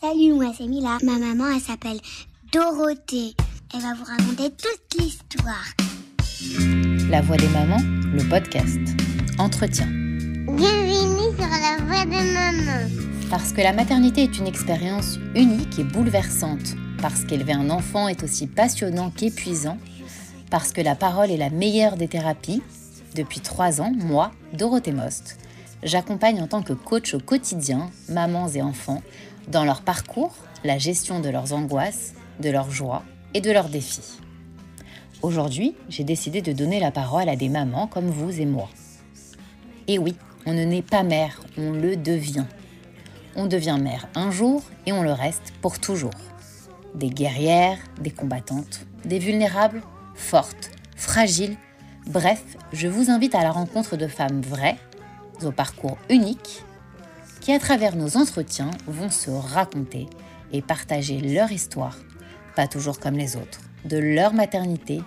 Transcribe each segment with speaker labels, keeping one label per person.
Speaker 1: Salut, moi c'est Mila. Ma maman, elle s'appelle Dorothée. Elle va vous raconter toute l'histoire.
Speaker 2: La voix des mamans, le podcast. Entretien.
Speaker 1: Bienvenue sur la voix des mamans.
Speaker 2: Parce que la maternité est une expérience unique et bouleversante. Parce qu'élever un enfant est aussi passionnant qu'épuisant. Parce que la parole est la meilleure des thérapies. Depuis trois ans, moi, Dorothée Most, j'accompagne en tant que coach au quotidien mamans et enfants dans leur parcours, la gestion de leurs angoisses, de leurs joies et de leurs défis. Aujourd'hui, j'ai décidé de donner la parole à des mamans comme vous et moi. Et oui, on ne naît pas mère, on le devient. On devient mère un jour et on le reste pour toujours. Des guerrières, des combattantes, des vulnérables, fortes, fragiles, bref, je vous invite à la rencontre de femmes vraies, au parcours unique qui, à travers nos entretiens, vont se raconter et partager leur histoire, pas toujours comme les autres, de leur maternité,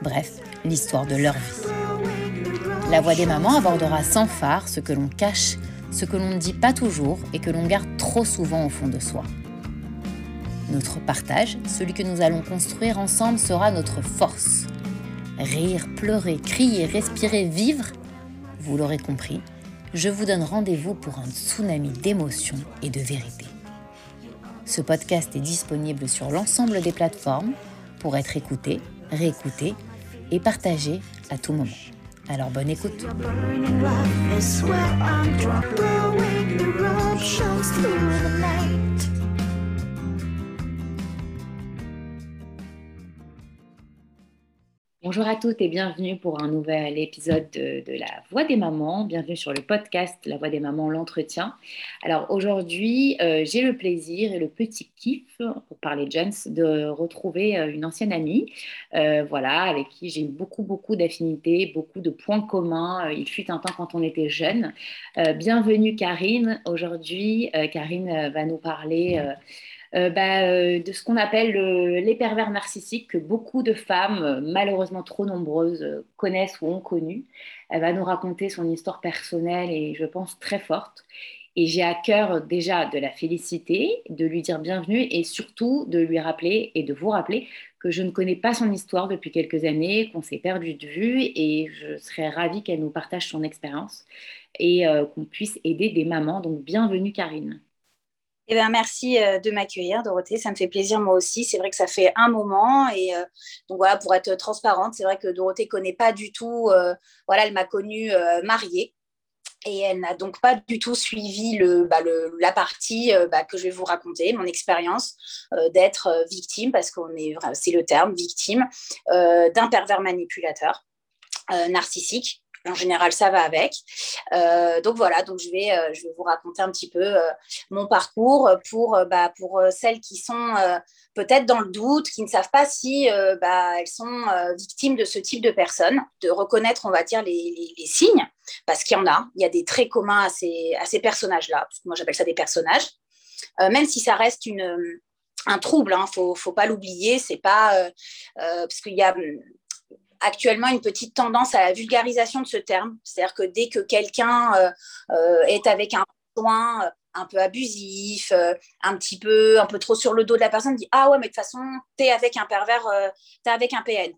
Speaker 2: bref, l'histoire de leur vie. La voix des mamans abordera sans phare ce que l'on cache, ce que l'on ne dit pas toujours et que l'on garde trop souvent au fond de soi. Notre partage, celui que nous allons construire ensemble, sera notre force. Rire, pleurer, crier, respirer, vivre, vous l'aurez compris, je vous donne rendez-vous pour un tsunami d'émotions et de vérité. Ce podcast est disponible sur l'ensemble des plateformes pour être écouté, réécouté et partagé à tout moment. Alors bonne écoute. Bonjour à toutes et bienvenue pour un nouvel épisode de, La Voix des mamans. Bienvenue sur le podcast La Voix des mamans, l'entretien. Alors aujourd'hui, euh, j'ai le plaisir et le petit kiff, pour parler Jens, de retrouver euh, une ancienne amie, euh, voilà, avec qui j'ai beaucoup, beaucoup d'affinités, beaucoup de points communs. Il fut un temps quand on était jeunes. bienvenue Karine. Aujourd'hui, Karine va nous parler euh, bah, euh, de ce qu'on appelle les pervers narcissiques que beaucoup de femmes, euh, malheureusement trop nombreuses, connaissent ou ont connu. Elle va nous raconter son histoire personnelle et je pense très forte. Et j'ai à cœur déjà de la féliciter, de lui dire bienvenue et surtout de lui rappeler et de vous rappeler que je ne connais pas son histoire depuis quelques années, qu'on s'est perdu de vue et je serais ravie qu'elle nous partage son expérience et qu'on puisse aider des mamans. Donc bienvenue Karine.
Speaker 3: Eh ben, merci euh, de m'accueillir, Dorothée. Ça me fait plaisir, moi aussi. C'est vrai que ça fait un moment. Et euh, donc, voilà, pour être transparente, c'est vrai que Dorothée ne connaît pas du tout. Euh, voilà, elle m'a connue mariée. Et elle n'a donc pas du tout suivi le, bah, la partie bah, que je vais vous raconter, mon expérience d'être victime, parce qu'on est, c'est le terme, victime d'un pervers manipulateur narcissique en général, ça va avec. Euh, donc voilà, donc je vais, euh, je vais vous raconter un petit peu euh, mon parcours pour, bah, pour celles qui sont peut-être dans le doute, qui ne savent pas si bah, elles sont victimes de ce type de personnes, de reconnaître, on va dire, les, signes, parce qu'il y en a. Il y a des traits communs à ces, à ces personnages-là. Moi, j'appelle ça des personnages. même si ça reste une, un trouble, il hein, faut, faut, pas l'oublier, c'est pas parce qu'il y a actuellement une petite tendance à la vulgarisation de ce terme. C'est-à-dire que dès que quelqu'un euh, euh, est avec un point euh, un peu abusif, un petit peu, un peu trop sur le dos de la personne, dit ah ouais mais de toute façon t'es avec un pervers, t'es avec un PN.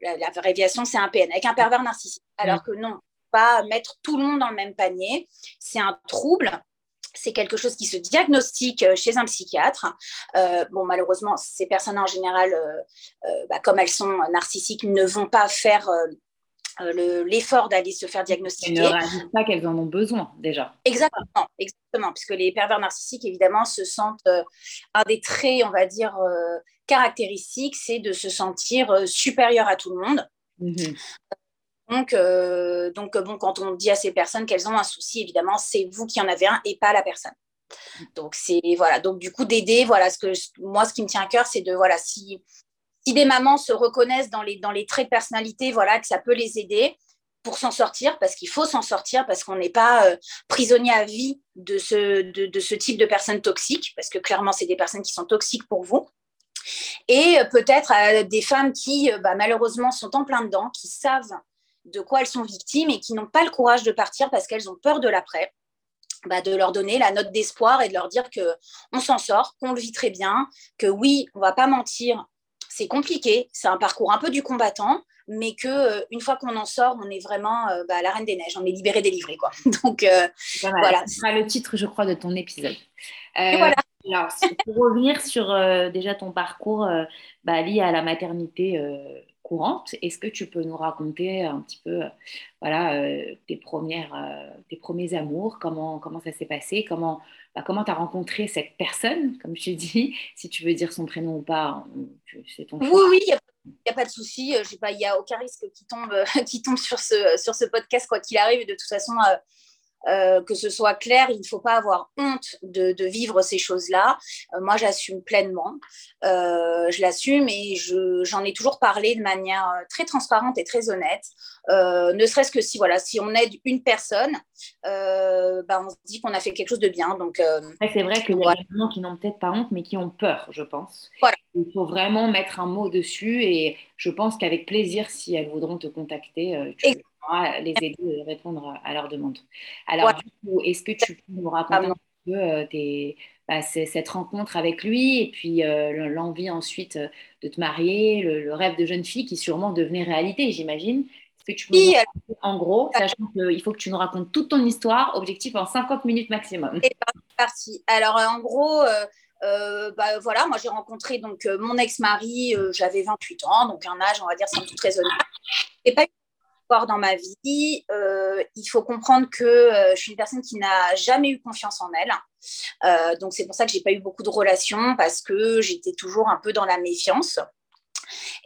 Speaker 3: La, la c'est un PN avec un pervers narcissique. Alors mm. que non, pas mettre tout le monde dans le même panier. C'est un trouble c'est quelque chose qui se diagnostique euh, chez un psychiatre. Euh, bon, malheureusement, ces personnes en général, euh, bah, comme elles sont narcissiques, ne vont pas faire l'effort d'aller se faire diagnostiquer.
Speaker 2: Elles ne réalisent pas qu'elles en ont besoin déjà.
Speaker 3: Exactement, exactement, puisque les pervers narcissiques, évidemment, se sentent un des traits, on va dire, caractéristiques, c'est de se sentir supérieur à tout le monde. Mmh donc, euh, donc bon, quand on dit à ces personnes qu'elles ont un souci, évidemment, c'est vous qui en avez un et pas la personne. Donc, c'est voilà. Donc, du coup, d'aider, voilà, ce que moi, ce qui me tient à cœur, c'est de voilà, si, si des mamans se reconnaissent dans les, dans les traits de personnalité, voilà, que ça peut les aider pour s'en sortir, parce qu'il faut s'en sortir, parce qu'on n'est pas euh, prisonnier à vie de ce, de, ce type de personnes toxiques, parce que clairement, c'est des personnes qui sont toxiques pour vous. Et euh, peut-être des femmes qui, bah, malheureusement, sont en plein dedans, qui savent de quoi elles sont victimes et qui n'ont pas le courage de partir parce qu'elles ont peur de l'après. bah, de leur donner la note d'espoir et de leur dire que on s'en sort, qu'on le vit très bien, que oui, on va pas mentir, c'est compliqué, c'est un parcours un peu du combattant, mais que euh, une fois qu'on en sort, on est vraiment euh, bah, la reine des neiges, on est libéré, délivré, quoi. Donc euh, voilà.
Speaker 2: Ce sera le titre, je crois, de ton épisode. voilà. Alors, pour revenir sur déjà ton parcours bah, lié à la maternité courante, est-ce que tu peux nous raconter un petit peu, voilà, tes premières, tes premiers amours, comment comment ça s'est passé, comment bah, comment tu as rencontré cette personne, comme je dis, si tu veux dire son prénom ou pas,
Speaker 3: c'est ton choix. Oui, oui, il n'y a, pas de souci. Il n'y a aucun risque qui tombe, qui tombe sur, ce, sur ce podcast, quoi qu'il arrive. De toute façon, euh, que ce soit clair, il ne faut pas avoir honte de, vivre ces choses-là. Euh, moi, j'assume pleinement. Euh, je l'assume et j'en ai toujours parlé de manière très transparente et très honnête. ne serait-ce que si, voilà, si on aide une personne, bah, on se dit qu'on a fait quelque chose de bien. Donc,
Speaker 2: c'est vrai qu'il y a des gens qui n'ont peut-être pas honte, mais qui ont peur, je pense. Voilà. Il faut vraiment mettre un mot dessus et je pense qu'avec plaisir, si elles voudront te contacter, tu, les aider et répondre à leurs demandes. Alors, du coup, est-ce que tu peux nous raconter un peu euh, bah, cette rencontre avec lui et puis euh, l'envie ensuite euh, de te marier, le, rêve de jeune fille qui sûrement devenait réalité, j'imagine Est-ce que tu peux nous raconter, en gros, sachant qu'il faut que tu nous racontes toute ton histoire, objectif en 50 minutes maximum
Speaker 3: C'est parti. Alors, en gros, bah, voilà, moi j'ai rencontré donc mon ex-mari, j'avais 28 ans, donc un âge, on va dire, sans tout raisonnable. Et pas dans ma vie, euh, il faut comprendre que euh, je suis une personne qui n'a jamais eu confiance en elle. Euh, donc c'est pour ça que j'ai pas eu beaucoup de relations parce que j'étais toujours un peu dans la méfiance.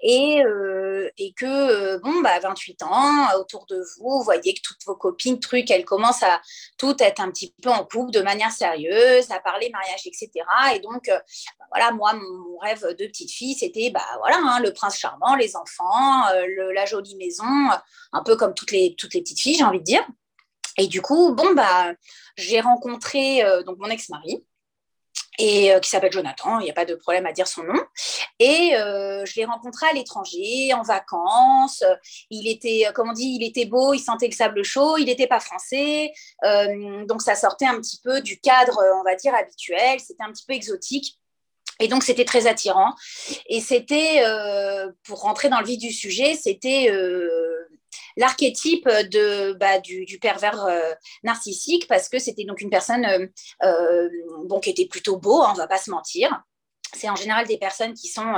Speaker 3: Et, euh, et que, euh, bon, bah, 28 ans, autour de vous, vous voyez que toutes vos copines, trucs, elles commencent à toutes être un petit peu en couple de manière sérieuse, à parler mariage, etc. Et donc, euh, bah, voilà, moi, mon, rêve de petite fille, c'était, bah, voilà, hein, le prince charmant, les enfants, la jolie maison, un peu comme toutes les, toutes petites filles, j'ai envie de dire. Et du coup, bon, bah, j'ai rencontré donc mon ex-mari et euh, qui s'appelle Jonathan, il n'y a pas de problème à dire son nom. Et euh, je l'ai rencontré à l'étranger, en vacances. Il était, euh, comment on dit, il était beau, il sentait le sable chaud, il n'était pas français. donc ça sortait un petit peu du cadre, on va dire, habituel. C'était un petit peu exotique. Et donc, c'était très attirant. Et c'était, pour rentrer dans le vif du sujet, c'était l'archétype de, bah, du, pervers euh, narcissique parce que c'était donc une personne euh, euh, bon, qui était plutôt beau, on hein, on va pas se mentir. C'est en général des personnes qui sont,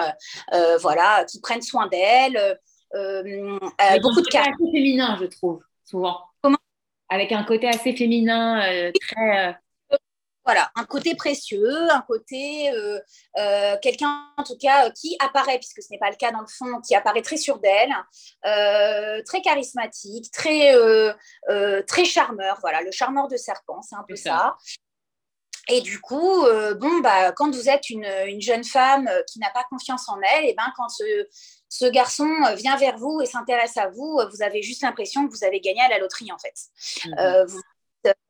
Speaker 3: voilà, qui prennent soin d'elles.
Speaker 2: beaucoup de cas. assez féminin, je trouve, souvent. Comment? Avec un côté assez féminin, très
Speaker 3: voilà, un côté précieux, un côté, euh, euh, quelqu'un en tout cas qui apparaît, puisque ce n'est pas le cas dans le fond, qui apparaît très sûr d'elle, euh, très charismatique, très, très charmeur, voilà, le charmeur de serpent, c'est un peu ça. Et du coup, bon, bah, quand vous êtes une, jeune femme qui n'a pas confiance en elle, et ben, quand ce, garçon vient vers vous et s'intéresse à vous, vous avez juste l'impression que vous avez gagné à la loterie, en fait. Mmh. vous,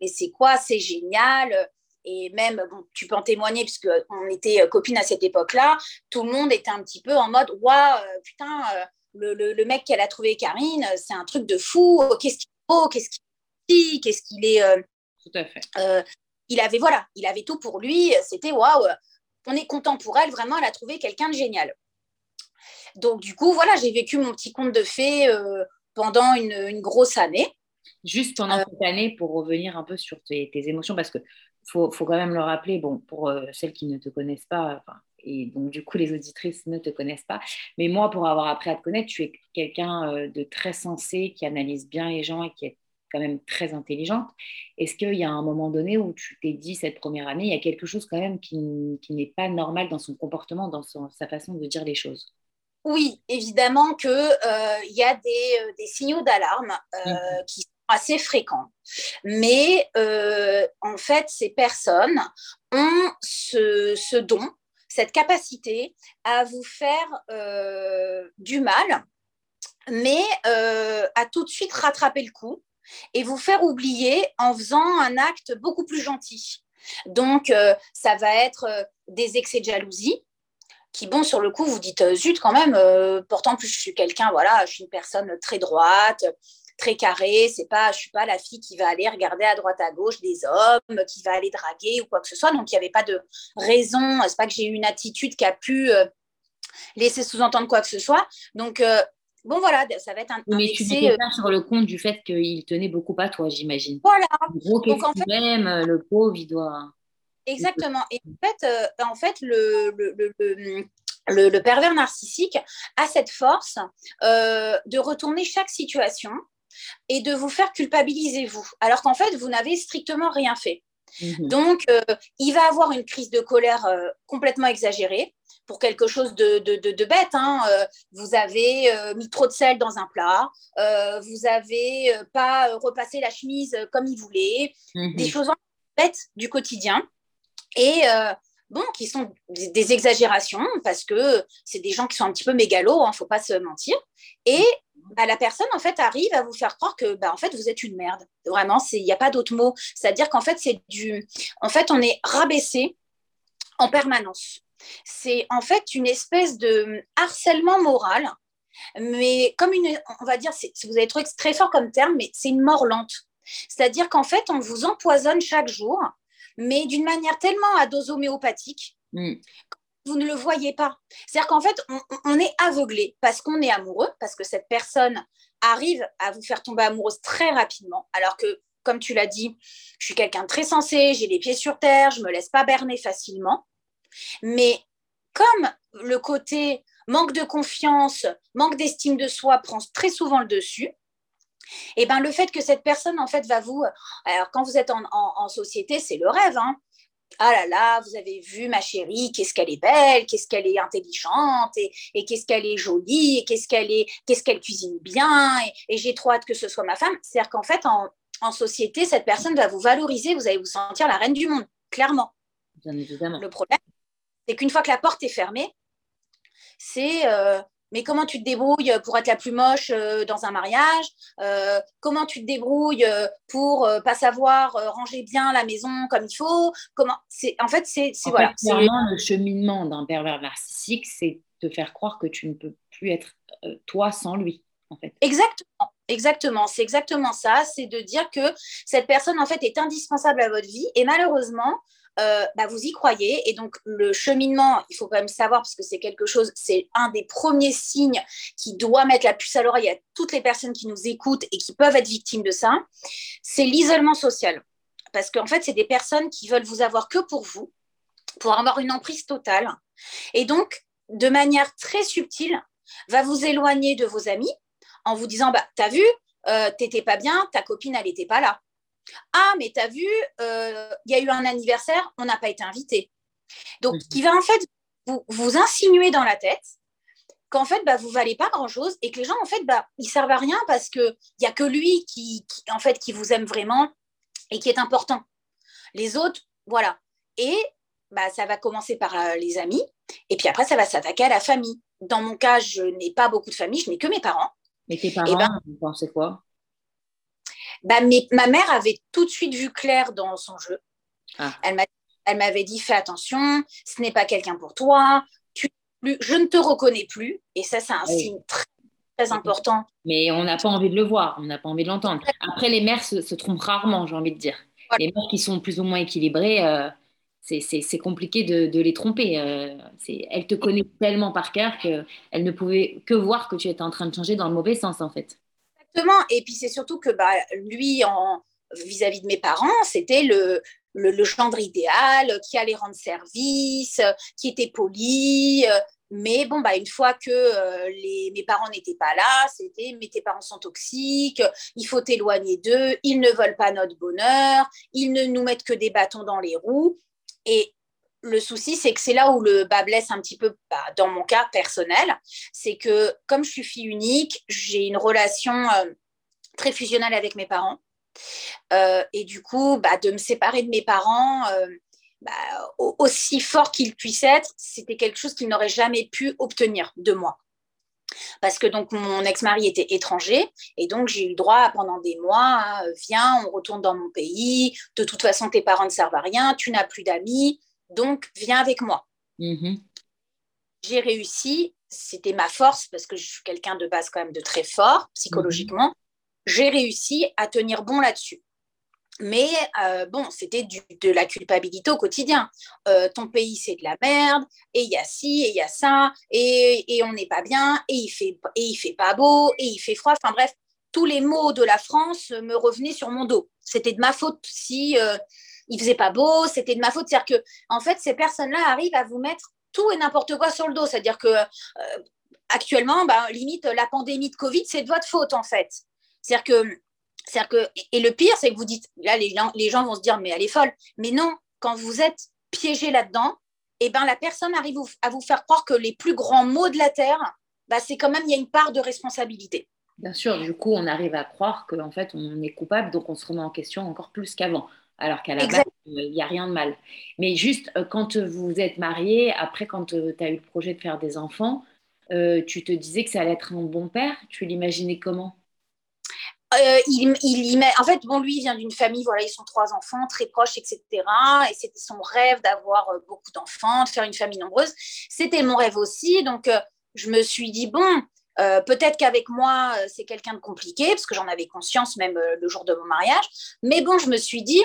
Speaker 3: mais c'est quoi C'est génial et même, tu peux en témoigner, puisque on était euh, copines à cette époque-là, tout le monde était un petit peu en mode Waouh, putain, euh, le, mec qu'elle a trouvé, Karine, c'est un truc de fou, qu'est-ce qu'il faut, qu'est-ce qu'il dit, qu'est-ce qu'il est. Euh,
Speaker 2: tout à fait.
Speaker 3: il avait, voilà, il avait tout pour lui, c'était waouh, on est content pour elle, vraiment, elle a trouvé quelqu'un de génial. Donc, du coup, voilà, j'ai vécu mon petit conte de fées pendant une, grosse année.
Speaker 2: Juste pendant cette année, pour revenir un peu sur tes, tes émotions, parce que faut, faut quand même le rappeler, bon, pour euh, celles qui ne te connaissent pas, et donc du coup les auditrices ne te connaissent pas, mais moi pour avoir appris à te connaître, tu es quelqu'un euh, de très sensé, qui analyse bien les gens et qui est quand même très intelligente. Est-ce qu'il y a un moment donné où tu t'es dit cette première année, il y a quelque chose quand même qui, n'est pas normal dans son comportement, dans sa façon de dire les choses?
Speaker 3: Oui, évidemment qu'il euh, y a des, signaux d'alarme mmh. qui sont assez fréquents. Mais euh, en fait, ces personnes ont ce, don, cette capacité à vous faire euh, du mal, mais euh, à tout de suite rattraper le coup et vous faire oublier en faisant un acte beaucoup plus gentil. Donc, ça va être des excès de jalousie, qui, bon, sur le coup, vous dites, zut, quand même, pourtant, plus je suis quelqu'un, voilà, je suis une personne très droite, très carré. C'est pas, je suis pas la fille qui va aller regarder à droite à gauche des hommes, qui va aller draguer ou quoi que ce soit. Donc il n'y avait pas de raison. C'est pas que j'ai eu une attitude qui a pu euh, laisser sous-entendre quoi que ce soit. Donc bon voilà, ça va être un,
Speaker 2: Mais tu pas sur le compte du fait qu'il tenait beaucoup à toi, j'imagine.
Speaker 3: Voilà.
Speaker 2: Donc en fait, même le pauvre, il doit.
Speaker 3: Exactement. Et en fait, en fait le, le, le le, pervers narcissique a cette force euh, de retourner chaque situation et de vous faire culpabiliser vous, alors qu'en fait, vous n'avez strictement rien fait. Mhm. Donc, euh, il va avoir une crise de colère euh, complètement exagérée pour quelque chose de, de, bête. Hein. vous avez mis trop de sel dans un plat, vous n'avez pas repassé la chemise comme il voulait, des mhm. choses bêtes du quotidien. Et bon, qui sont des, exagérations parce que c'est des gens qui sont un petit peu mégalos, il hein, ne faut pas se mentir. Et bah, la personne, en fait, arrive à vous faire croire que, bah, en fait, vous êtes une merde. Vraiment, il n'y a pas d'autre mot. C'est-à-dire qu'en fait, c'est du... En fait, on est rabaissé en permanence. C'est en fait une espèce de harcèlement moral, mais comme une, on va dire, vous avez trouvé très fort comme terme, mais c'est une mort lente. C'est-à-dire qu'en fait, on vous empoisonne chaque jour mais d'une manière tellement à dose homéopathique, mm. Vous ne le voyez pas. C'est-à-dire qu'en fait, on, est aveuglé parce qu'on est amoureux, parce que cette personne arrive à vous faire tomber amoureuse très rapidement, alors que, comme tu l'as dit, je suis quelqu'un de très sensé, j'ai les pieds sur terre, je me laisse pas berner facilement. Mais comme le côté manque de confiance, manque d'estime de soi prend très souvent le dessus, et eh ben le fait que cette personne en fait va vous alors quand vous êtes en, société c'est le rêve hein. Ah là là vous avez vu ma chérie qu'est-ce qu'elle est belle qu'est-ce qu'elle est intelligente et, qu'est-ce qu'elle est jolie et qu'est-ce qu'elle est qu'est-ce qu'elle cuisine bien et, j'ai trop hâte que ce soit ma femme c'est à dire qu'en fait en, société cette personne va vous valoriser vous allez vous sentir la reine du monde clairement
Speaker 2: Bien évidemment.
Speaker 3: le problème c'est qu'une fois que la porte est fermée c'est euh, mais comment tu te débrouilles pour être la plus moche euh, dans un mariage? Euh, Comment tu te débrouilles euh, pour pas savoir ranger bien la maison comme il faut? Comment C'est en fait c'est voilà.
Speaker 2: Clairement, le cheminement d'un pervers narcissique, c'est te faire croire que tu ne peux plus être toi sans lui. En fait.
Speaker 3: Exactement. Exactement, c'est exactement ça, c'est de dire que cette personne en fait est indispensable à votre vie et malheureusement, euh, bah, vous y croyez. Et donc, le cheminement, il faut quand même savoir, parce que c'est quelque chose, c'est un des premiers signes qui doit mettre la puce à l'oreille à toutes les personnes qui nous écoutent et qui peuvent être victimes de ça, c'est l'isolement social. Parce qu'en fait, c'est des personnes qui veulent vous avoir que pour vous, pour avoir une emprise totale. Et donc, de manière très subtile, va vous éloigner de vos amis en vous disant, bah, t'as vu, euh, t'étais pas bien, ta copine, elle n'était pas là. Ah, mais t'as vu, euh, il y a eu un anniversaire, on n'a pas été invité. Donc, mhm. qui va en fait vous, vous insinuer dans la tête qu'en fait, bah, vous valez pas grand-chose et que les gens, en fait, bah, ils servent à rien parce qu'il n'y a que lui qui, en fait, qui vous aime vraiment et qui est important. Les autres, voilà. Et bah, ça va commencer par euh, les amis et puis après, ça va s'attaquer à la famille. Dans mon cas, je n'ai pas beaucoup de famille, je n'ai que mes parents.
Speaker 2: Mais tes parents, ben, vous pensez quoi?
Speaker 3: Bah, ma mère avait tout de suite vu clair dans son jeu. Ah. Elle m'avait dit fais attention, ce n'est pas quelqu'un pour toi, tu, je ne te reconnais plus. Et ça, c'est un signe très, très important.
Speaker 2: Mais on n'a pas envie de le voir, on n'a pas envie de l'entendre. Après, les mères se, trompent rarement, j'ai envie de dire. Les mères qui sont plus ou moins équilibrées, euh, c'est compliqué de, les tromper. Euh, elle te connaît tellement par cœur qu'elle ne pouvait que voir que tu étais en train de changer dans le mauvais sens, en fait.
Speaker 3: Et puis c'est surtout que bah, lui, en, vis-à-vis de mes parents, c'était le, le, gendre idéal qui allait rendre service, qui était poli. Mais bon, bah, une fois que euh, les, mes parents n'étaient pas là, c'était mais tes parents sont toxiques, il faut t'éloigner d'eux, ils ne veulent pas notre bonheur, ils ne nous mettent que des bâtons dans les roues. Et le souci, c'est que c'est là où le bas blesse un petit peu, bah, dans mon cas personnel, c'est que comme je suis fille unique, j'ai une relation euh, très fusionnelle avec mes parents. Euh, et du coup, bah, de me séparer de mes parents, euh, bah, aussi fort qu'ils puissent être, c'était quelque chose qu'ils n'auraient jamais pu obtenir de moi. Parce que donc mon ex-mari était étranger et donc j'ai eu droit pendant des mois, hein, viens, on retourne dans mon pays, de toute façon tes parents ne servent à rien, tu n'as plus d'amis, donc, viens avec moi. Mm-hmm. J'ai réussi, c'était ma force parce que je suis quelqu'un de base quand même de très fort psychologiquement. j'ai réussi à tenir bon là-dessus. Mais euh, bon, c'était de la culpabilité au quotidien. Euh, ton pays, c'est de la merde, et il y a ci, et il y a ça, et, et on n'est pas bien, et il fait et il fait pas beau, et il fait froid. Enfin bref, tous les mots de la France me revenaient sur mon dos. C'était de ma faute si euh, il faisait pas beau, c'était de ma faute. C'est-à-dire que, en fait, ces personnes-là arrivent à vous mettre tout et n'importe quoi sur le dos. C'est-à-dire que euh, actuellement, bah, limite, la pandémie de Covid, c'est de votre faute, en fait. C'est-à-dire que c'est-à-dire que, et le pire, c'est que vous dites, là, les gens, les gens vont se dire, mais elle est folle. Mais non, quand vous êtes piégé là-dedans, eh ben, la personne arrive à vous faire croire que les plus grands maux de la Terre, bah, c'est quand même, il y a une part de responsabilité.
Speaker 2: Bien sûr, du coup, on arrive à croire qu'en fait, on est coupable, donc on se remet en question encore plus qu'avant. Alors qu'à la base, il n'y a rien de mal. Mais juste, euh, quand vous êtes marié, après, quand euh, tu as eu le projet de faire des enfants, euh, tu te disais que ça allait être un bon père? Tu l'imaginais comment?
Speaker 3: Euh, il, il, en fait, bon, lui, il vient d'une famille, voilà, ils sont trois enfants, très proches, etc. Et c'était son rêve d'avoir euh, beaucoup d'enfants, de faire une famille nombreuse. C'était mon rêve aussi. Donc, euh, je me suis dit, bon, peut-être qu'avec moi, c'est quelqu'un de compliqué, parce que j'en avais conscience même le jour de mon mariage. Mais bon, je me suis dit,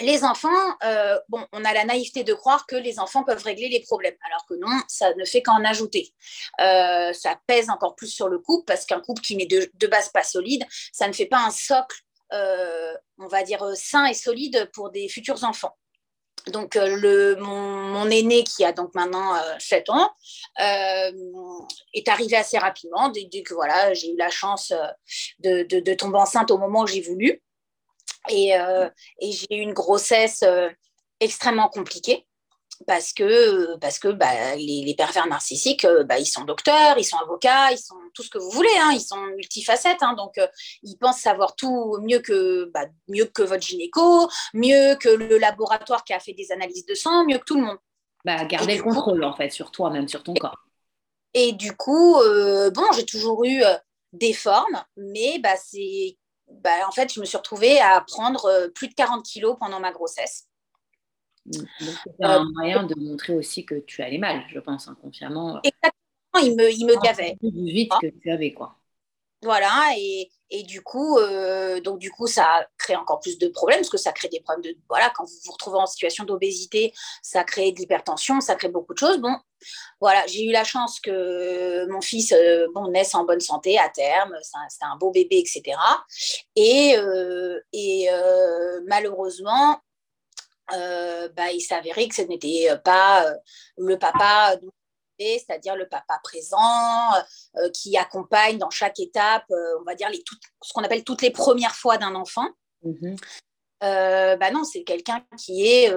Speaker 3: les enfants, euh, on a la naïveté de croire que les enfants peuvent régler les problèmes, alors que non, ça ne fait qu'en ajouter. Euh, ça pèse encore plus sur le couple, parce qu'un couple qui n'est de, base pas solide, ça ne fait pas un socle, euh, on va dire, sain et solide pour des futurs enfants. Donc, mon, aîné, qui a donc maintenant 7 ans, est arrivé assez rapidement, dès, que voilà, j'ai eu la chance de tomber enceinte au moment où j'ai voulu. Euh, et, j'ai eu une grossesse euh, extrêmement compliquée parce que, parce que bah, les, pervers narcissiques, euh, bah, ils sont docteurs, ils sont avocats, ils sont tout ce que vous voulez, hein, ils sont multifacettes, hein, donc ils pensent savoir tout mieux que, bah, mieux que votre gynéco, mieux que le laboratoire qui a fait des analyses de sang, mieux que tout le monde.
Speaker 2: Bah, garder le contrôle en fait sur toi, même sur ton corps.
Speaker 3: Et du coup, bon, j'ai toujours eu des formes, mais bah, c'est bah, en fait, je me suis retrouvée à prendre euh, plus de 40 kilos pendant ma grossesse.
Speaker 2: C'est un moyen de montrer aussi que tu allais mal, je pense, inconsciemment.
Speaker 3: Exactement, il me, il me gavait.
Speaker 2: Plus vite que tu avais, quoi.
Speaker 3: Voilà, et, du coup, euh, donc du coup, ça crée encore plus de problèmes parce que ça crée des problèmes de voilà, quand vous vous retrouvez en situation d'obésité, ça crée de l'hypertension, ça crée beaucoup de choses. Bon, voilà, j'ai eu la chance que mon fils euh, bon naisse en bonne santé à terme, c'était un, beau bébé, etc. Et, euh, et malheureusement, bah, il s'avérait que ce n'était pas le papa c'est-à-dire le papa présent, euh, qui accompagne dans chaque étape, euh, on va dire, les ce qu'on appelle toutes les premières fois d'un enfant. Mhm. Euh, bah non, c'est quelqu'un qui est,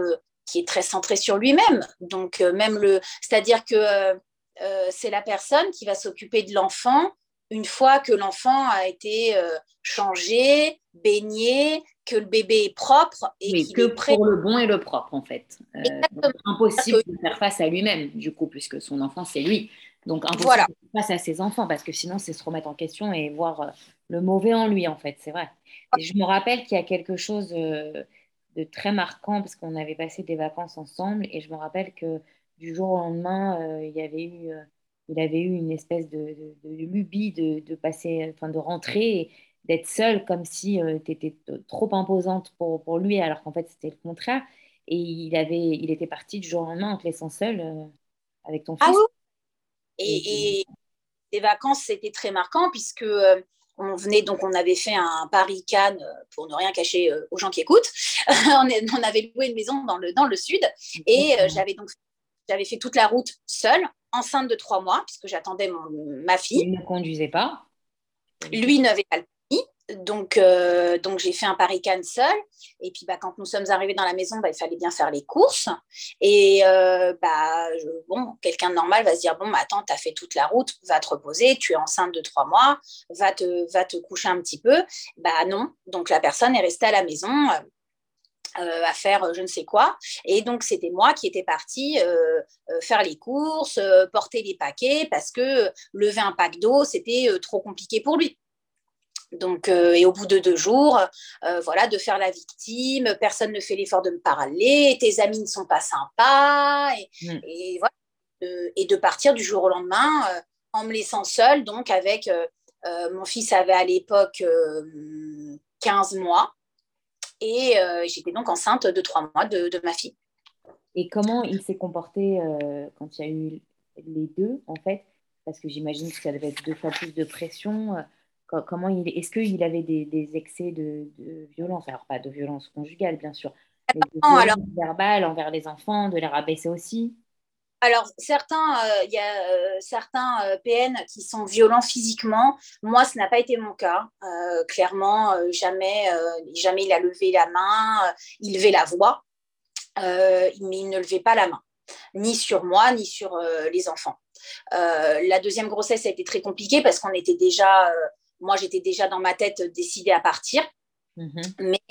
Speaker 3: qui est très centré sur lui-même. Donc, même le, c'est-à-dire que c'est la personne qui va s'occuper de l'enfant une fois que l'enfant a été changé, baigné, que le bébé est propre
Speaker 2: et oui, que pour le bon et le propre en fait. Euh, impossible de faire face à lui-même du coup puisque son enfant c'est lui. Donc impossible de faire face à ses enfants parce que sinon c'est se remettre en question et voir euh, le mauvais en lui en fait, c'est vrai. Et je me rappelle qu'il y a quelque chose euh, de très marquant parce qu'on avait passé des vacances ensemble et je me rappelle que du jour au lendemain il y avait eu il avait eu une espèce de, lubie de, de, passer, enfin de rentrer et, d'être seule comme si euh, tu étais trop imposante pour, pour lui, alors qu'en fait c'était le contraire. Et il, avait, il était parti du jour au lendemain en te laissant seule euh, avec ton ah fils. Ah
Speaker 3: oui? Et, les vacances, c'était très marquant puisque euh, on venait, donc on avait fait un Paris-Cannes pour ne rien cacher aux gens qui écoutent. on, on, avait loué une maison dans le, dans le sud et j'avais donc j'avais fait toute la route seule, enceinte de trois mois, puisque j'attendais ma fille.
Speaker 2: Il ne conduisait pas.
Speaker 3: Lui n'avait pas le donc, euh, donc j'ai fait un Paris-Cannes seul. Et puis, bah, quand nous sommes arrivés dans la maison, bah, il fallait bien faire les courses. Et euh, bah, bon, quelqu'un de normal va se dire, bon, bah, attends, tu as fait toute la route, va te reposer, tu es enceinte de trois mois, va te, va te coucher un petit peu. Bah non, donc la personne est restée à la maison. Euh, à faire je ne sais quoi. Et donc, c'était moi qui étais partie faire les courses, porter les paquets, parce que lever un pack d'eau, c'était trop compliqué pour lui. Donc, euh, et au bout de deux jours, euh, voilà, de faire la victime, personne ne fait l'effort de me parler, tes amis ne sont pas sympas, et, mm. voilà, et de partir du jour au lendemain en me laissant seule, donc avec mon fils avait à l'époque 15 mois et j'étais donc enceinte de trois mois de, ma fille.
Speaker 2: Et comment il s'est comporté quand il y a eu les deux, en fait? Parce que j'imagine que ça devait être deux fois plus de pression. Comment il, est-ce qu'il avait des, excès de, violence? Alors, pas de violence conjugale, bien sûr, mais de violence alors... verbale envers les enfants, de les rabaisser aussi
Speaker 3: alors, certains, euh, il y a euh, certains euh, PN qui sont violents physiquement. Moi, ce n'a pas été mon cas. clairement, jamais, jamais il a levé la main, il levait la voix, mais il ne levait pas la main, ni sur moi, ni sur les enfants. la deuxième grossesse a été très compliquée parce qu'on était déjà, moi, j'étais déjà dans ma tête décidée à partir. Mmh mais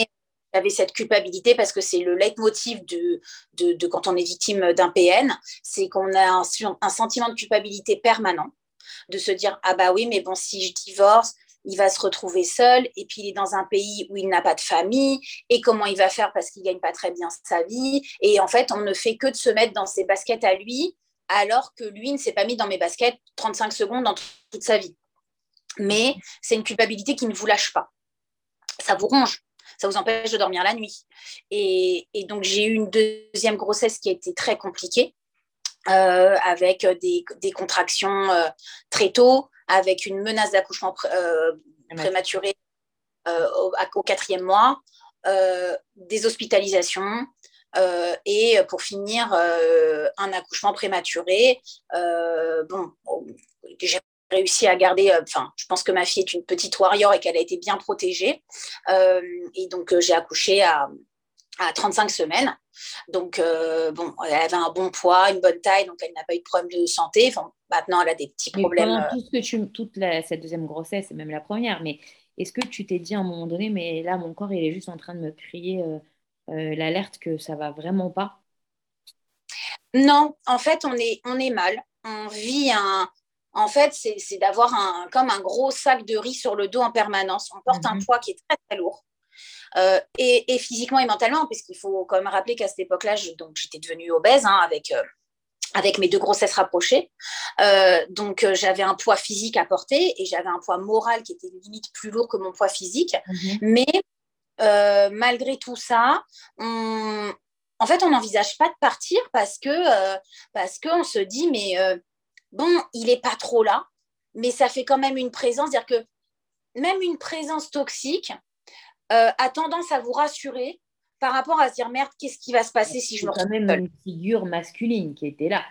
Speaker 3: j'avais cette culpabilité parce que c'est le leitmotiv de, quand on est victime d'un PN, c'est qu'on a un, un, sentiment de culpabilité permanent, de se dire ah bah oui mais bon si je divorce il va se retrouver seul et puis il est dans un pays où il n'a pas de famille et comment il va faire parce qu'il gagne pas très bien sa vie et en fait on ne fait que de se mettre dans ses baskets à lui alors que lui ne s'est pas mis dans mes baskets 35 secondes dans toute sa vie. Mais c'est une culpabilité qui ne vous lâche pas. Ça vous ronge ça vous empêche de dormir la nuit. Et, donc, j'ai eu une deuxième grossesse qui a été très compliquée, euh, avec des, contractions euh, très tôt, avec une menace d'accouchement euh, prématuré au, quatrième mois, des hospitalisations. et pour finir, un accouchement prématuré. bon, j'ai réussi à garder, euh, enfin, je pense que ma fille est une petite warrior et qu'elle a été bien protégée. Euh, et donc, euh, j'ai accouché à, à 35 semaines. Donc, bon, elle avait un bon poids, une bonne taille, donc elle n'a pas eu de problème de santé. Enfin, maintenant, elle a des petits problèmes.
Speaker 2: tout ce que tu, toute cette deuxième grossesse, et même la première, mais est-ce que tu t'es dit à un moment donné, mais là, mon corps, il est juste en train de me crier l'alerte que ça va vraiment pas?
Speaker 3: Non, en fait, on est, on est mal. On vit un, en fait, c'est d'avoir un, comme un gros sac de riz sur le dos en permanence. On porte un mhm. poids qui est très, très lourd. Euh, et, physiquement et mentalement, puisqu'il faut quand même rappeler qu'à cette époque-là, j'étais devenue obèse hein, avec, euh, avec mes deux grossesses rapprochées. Euh, donc, j'avais un poids physique à porter et j'avais un poids moral qui était limite plus lourd que mon poids physique. Mhm. Mais malgré tout ça, en fait, on n'envisage pas de partir parce que parce qu'on se dit, mais bon, il n'est pas trop là, mais ça fait quand même une présence, c'est-à-dire que même une présence toxique euh, a tendance à vous rassurer par rapport à se dire merde, qu'est-ce qui va se passer si je me
Speaker 2: quand même une figure masculine qui était là.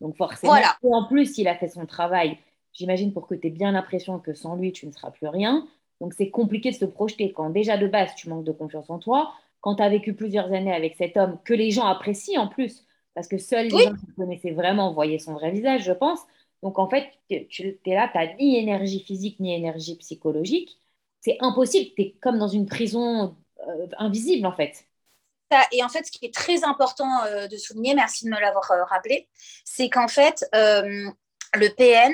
Speaker 2: Donc forcément, en plus, il a fait son travail, j'imagine, pour que tu aies bien l'impression que sans lui, tu ne seras plus rien. Donc c'est compliqué de se projeter quand déjà de base, tu manques de confiance en toi, quand tu as vécu plusieurs années avec cet homme que les gens apprécient en plus parce que seuls les gens qui connaissaient vraiment voyaient son vrai visage, je pense. Donc en fait, tu es là, tu n'as ni énergie physique ni énergie psychologique. C'est impossible, tu es comme dans une prison euh, invisible en fait.
Speaker 3: Et en fait, ce qui est très important euh, de souligner, merci de me l'avoir euh, rappelé, c'est qu'en fait, le PN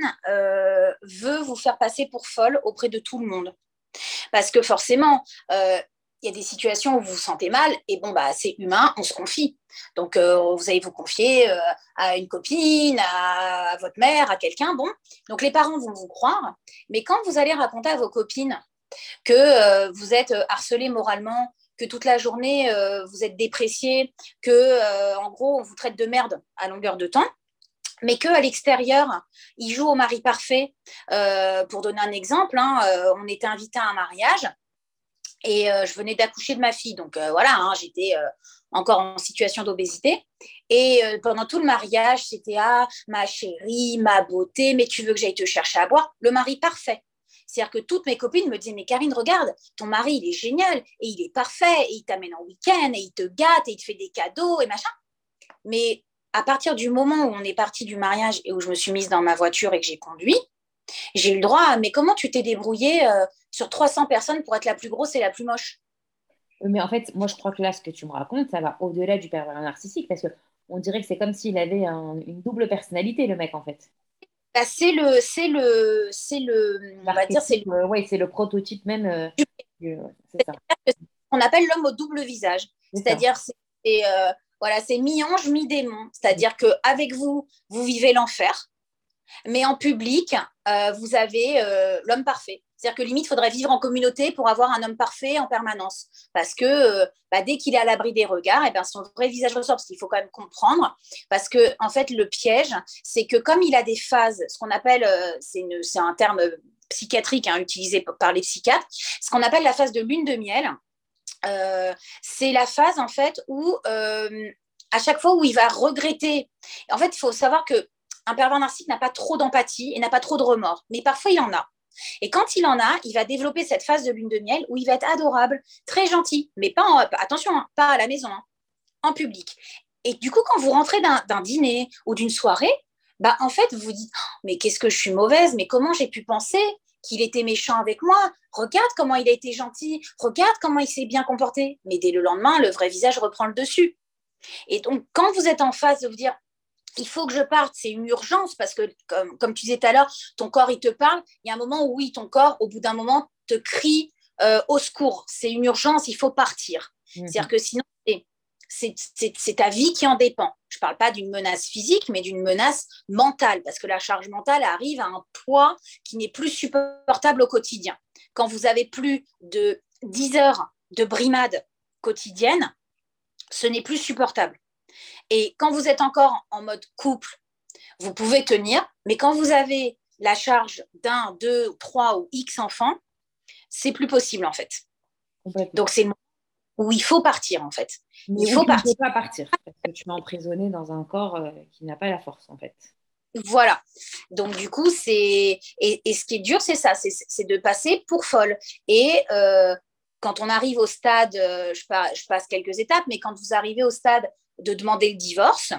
Speaker 3: veut vous faire passer pour folle auprès de tout le monde. Parce que forcément, il y a des situations où vous vous sentez mal et bon, bah, c'est humain, on se confie. Donc, euh, vous allez vous confier euh, à une copine, à, votre mère, à quelqu'un. Bon, donc les parents vont vous croire. Mais quand vous allez raconter à vos copines que euh, vous êtes harcelé moralement, que toute la journée vous êtes déprécié, que en gros on vous traite de merde à longueur de temps, mais qu'à l'extérieur, il joue au mari parfait. pour donner un exemple, hein, on était invité à un mariage et euh, je venais d'accoucher de ma fille. Donc euh, voilà, hein, j'étais euh, encore en situation d'obésité. Et pendant tout le mariage, c'était Ah, ma chérie, ma beauté, mais tu veux que j'aille te chercher à boire? Le mari parfait. C'est-à-dire que toutes mes copines me disaient Mais Karine, regarde, ton mari, il est génial, et il est parfait, et il t'amène en week-end, et il te gâte, et il te fait des cadeaux, et machin. Mais à partir du moment où on est parti du mariage et où je me suis mise dans ma voiture et que j'ai conduit, j'ai eu le droit Mais comment tu t'es débrouillée sur 300 personnes pour être la plus grosse et la plus moche?
Speaker 2: Mais en fait, moi, je crois que là, ce que tu me racontes, ça va au-delà du pervers narcissique parce qu'on dirait que c'est comme s'il avait une double personnalité, le mec, en fait.
Speaker 3: Bah, c'est le, c'est le, c'est le,
Speaker 2: on va dire, c'est le, ouais, c'est le prototype même. Euh,
Speaker 3: c'est ça. On appelle l'homme au double visage. C'est-à-dire, c'est, euh, voilà, c'est mi-ange, mi-démon. C'est-à-dire que avec vous, vous vivez l'enfer. Mais en public, euh, vous avez euh, l'homme parfait. C'est-à-dire que limite, il faudrait vivre en communauté pour avoir un homme parfait en permanence. Parce que euh, bah, dès qu'il est à l'abri des regards, et eh ben, son vrai visage ressort. Parce qu'il faut quand même comprendre. Parce que, en fait, le piège, c'est que comme il a des phases, ce qu'on appelle, c'est un terme psychiatrique hein, utilisé par les psychiatres, ce qu'on appelle la phase de lune de miel, c'est la phase, en fait, où à chaque fois où il va regretter. En fait, il faut savoir que un pervers narcissique n'a pas trop d'empathie et n'a pas trop de remords, mais parfois il en a. Et quand il en a, il va développer cette phase de lune de miel où il va être adorable, très gentil, mais pas en, attention, hein, pas à la maison, hein, en public. Et du coup, quand vous rentrez d'un dîner ou d'une soirée, bah en fait, vous vous dites oh, mais qu'est-ce que je suis mauvaise, mais comment j'ai pu penser qu'il était méchant avec moi? Regarde comment il a été gentil, regarde comment il s'est bien comporté. Mais dès le lendemain, le vrai visage reprend le dessus. Et donc, quand vous êtes en face de vous dire il faut que je parte, c'est une urgence parce que, comme, tu disais tout à l'heure, ton corps, il te parle. Il y a un moment où, oui, ton corps, au bout d'un moment, te crie euh, au secours. C'est une urgence, il faut partir. Mhm. C'est-à-dire que sinon, c'est ta vie qui en dépend. Je ne parle pas d'une menace physique, mais d'une menace mentale, parce que la charge mentale arrive à un poids qui n'est plus supportable au quotidien. Quand vous avez plus de 10 heures de brimade quotidienne, ce n'est plus supportable. Et quand vous êtes encore en mode couple, vous pouvez tenir, mais quand vous avez la charge d'un, deux, trois ou X enfants, c'est plus possible en fait. Donc c'est le où il faut partir en fait.
Speaker 2: il faut partir. pas partir parce que tu es emprisonné dans un corps euh, qui n'a pas la force en fait.
Speaker 3: Voilà. Donc du coup, c'est et, ce qui est dur, c'est ça, c'est de passer pour folle. Et euh, quand on arrive au stade, euh, je, passe, quelques étapes, mais quand vous arrivez au stade de demander le divorce,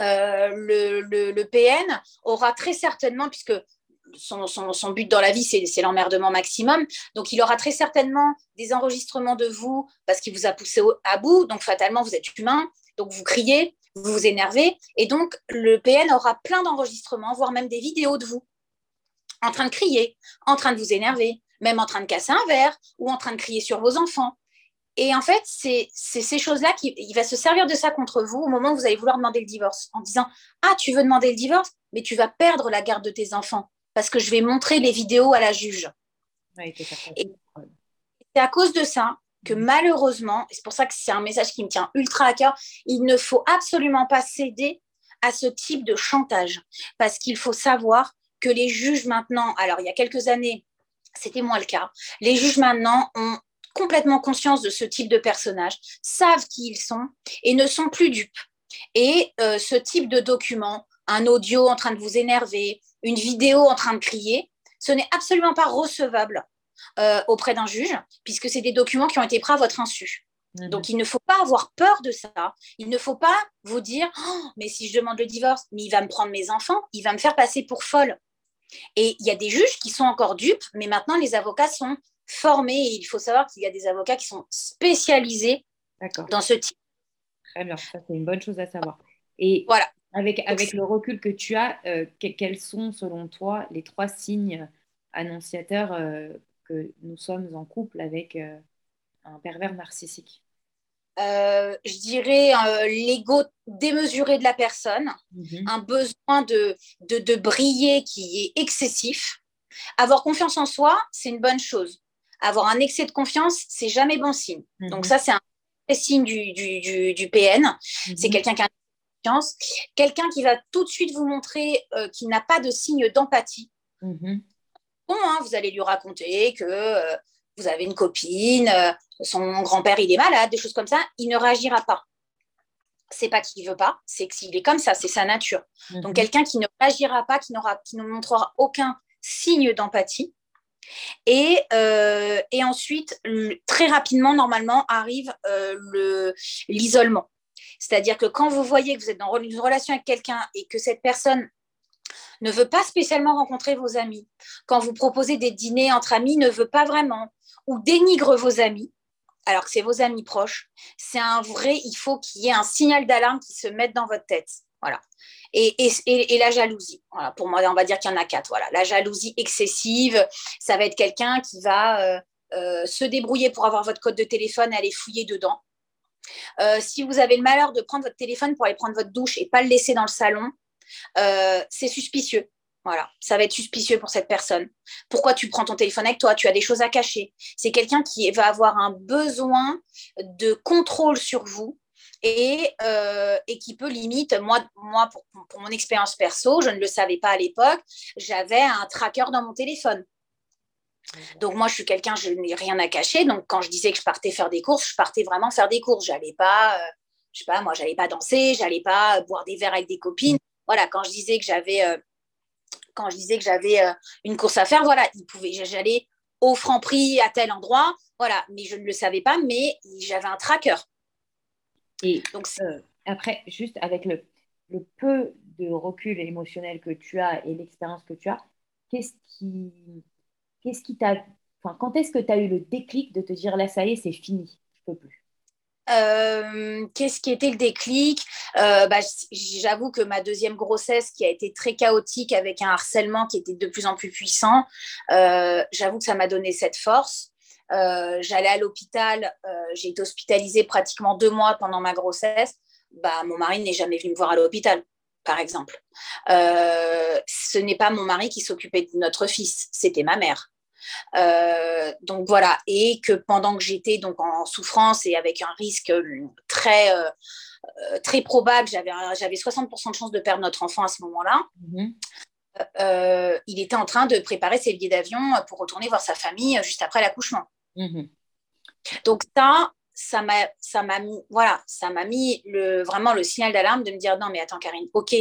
Speaker 3: euh, le, PN aura très certainement, puisque son, but dans la vie, c'est l'emmerdement maximum. Donc, il aura très certainement des enregistrements de vous parce qu'il vous a poussé à bout. Donc, fatalement, vous êtes humain. Donc, vous criez, vous vous énervez. Et donc, le PN aura plein d'enregistrements, voire même des vidéos de vous en train de crier, en train de vous énerver, même en train de casser un verre ou en train de crier sur vos enfants. Et en fait, c'est ces choses-là qu'il va se servir de ça contre vous au moment où vous allez vouloir demander le divorce, en disant Ah, tu veux demander le divorce, mais tu vas perdre la garde de tes enfants parce que je vais montrer les vidéos à la juge. c'est à cause de ça que mm. malheureusement, et c'est pour ça que c'est un message qui me tient ultra à cœur, il ne faut absolument pas céder à ce type de chantage parce qu'il faut savoir que les juges maintenant, alors il y a quelques années, c'était moins le cas. Les juges maintenant ont complètement conscience de ce type de personnage, savent qui ils sont et ne sont plus dupes. Et euh, ce type de document, un audio en train de vous énerver, une vidéo en train de crier, ce n'est absolument pas recevable euh, auprès d'un juge, puisque c'est des documents qui ont été pris à votre insu. Mhm. Donc, il ne faut pas avoir peur de ça. Il ne faut pas vous dire, oh, mais si je demande le divorce, mais il va me prendre mes enfants, il va me faire passer pour folle. Et il y a des juges qui sont encore dupes, mais maintenant les avocats sont formés et il faut savoir qu'il y a des avocats qui sont spécialisés dans ce type.
Speaker 2: Très bien, ça c'est une bonne chose à savoir. Et voilà. avec, avec le recul que tu as, euh, quels sont selon toi les trois signes annonciateurs euh, que nous sommes en couple avec euh, un pervers narcissique?
Speaker 3: Euh, je dirais, euh, l'ego démesuré de la personne, mhm. un besoin de, de, briller qui est excessif. Avoir confiance en soi, c'est une bonne chose. Avoir un excès de confiance, c'est jamais bon signe. Mhm. Donc ça, c'est un signe du, du, du, PN. C'est mhm. quelqu'un qui a confiance. Quelqu'un qui va tout de suite vous montrer euh, qu'il n'a pas de signe d'empathie. Bon, hein, vous allez lui raconter que vous avez une copine, euh, son grand-père il est malade, des choses comme ça, il ne réagira pas. C'est pas qu'il veut pas, c'est qu'il est comme ça, c'est sa nature. Donc mhm. quelqu'un qui ne réagira pas, qui, n'aura, qui ne montrera aucun signe d'empathie. Et, euh, et ensuite, très rapidement, normalement, arrive euh, l'isolement. C'est-à-dire que quand vous voyez que vous êtes dans une relation avec quelqu'un et que cette personne ne veut pas spécialement rencontrer vos amis, quand vous proposez des dîners entre amis, ne veut pas vraiment, ou dénigre vos amis, alors que c'est vos amis proches, c'est un vrai, il faut qu'il y ait un signal d'alarme qui se mette dans votre tête. Voilà. Et, la jalousie. Voilà, pour moi, on va dire qu'il y en a quatre. Voilà. La jalousie excessive, ça va être quelqu'un qui va euh, euh, se débrouiller pour avoir votre code de téléphone et aller fouiller dedans. Euh, si vous avez le malheur de prendre votre téléphone pour aller prendre votre douche et pas le laisser dans le salon, c'est suspicieux. Voilà, ça va être suspicieux pour cette personne. Pourquoi tu prends ton téléphone avec toi? Tu as des choses à cacher. C'est quelqu'un qui va avoir un besoin de contrôle sur vous et, euh, et qui peut limite, moi, moi pour, mon expérience perso, je ne le savais pas à l'époque, j'avais un tracker dans mon téléphone. Donc moi, je suis quelqu'un, je n'ai rien à cacher. Donc quand je disais que je partais faire des courses, je partais vraiment faire des courses. J'allais pas, euh, je sais pas, moi, j'allais pas danser, j'allais pas boire des verres avec des copines. Voilà, quand je disais que j'avais euh, quand je disais que j'avais euh, une course à faire, voilà, il pouvait, j'allais au franc prix à tel endroit, voilà, mais je ne le savais pas, mais j'avais un tracker.
Speaker 2: Et donc, euh, après, juste avec le, le, peu de recul émotionnel que tu as et l'expérience que tu as, qu'est-ce qui, qu'est-ce qui t'a, enfin, quand est-ce que tu as eu le déclic de te dire là, ça y est, c'est fini, je peux plus?
Speaker 3: Euh, qu'est-ce qui était le déclic? Euh, bah, J'avoue que ma deuxième grossesse, qui a été très chaotique avec un harcèlement qui était de plus en plus puissant, euh, j'avoue que ça m'a donné cette force. J'allais à l'hôpital, j'ai été hospitalisée pratiquement deux mois pendant ma grossesse. Bah, mon mari n'est jamais venu me voir à l'hôpital, par exemple. ce n'est pas mon mari qui s'occupait de notre fils, c'était ma mère. Euh, donc voilà, et que pendant que j'étais donc en souffrance et avec un risque euh, très euh, très probable, j'avais j'avais 60% de chance de perdre notre enfant à ce moment-là. Mhm. il était en train de préparer ses billets d'avion pour retourner voir sa famille juste après l'accouchement. Mhm. Donc ça, ça m'a, ça m'a mis, voilà, ça m'a mis le, vraiment le signal d'alarme de me dire non mais attends Karine, ok,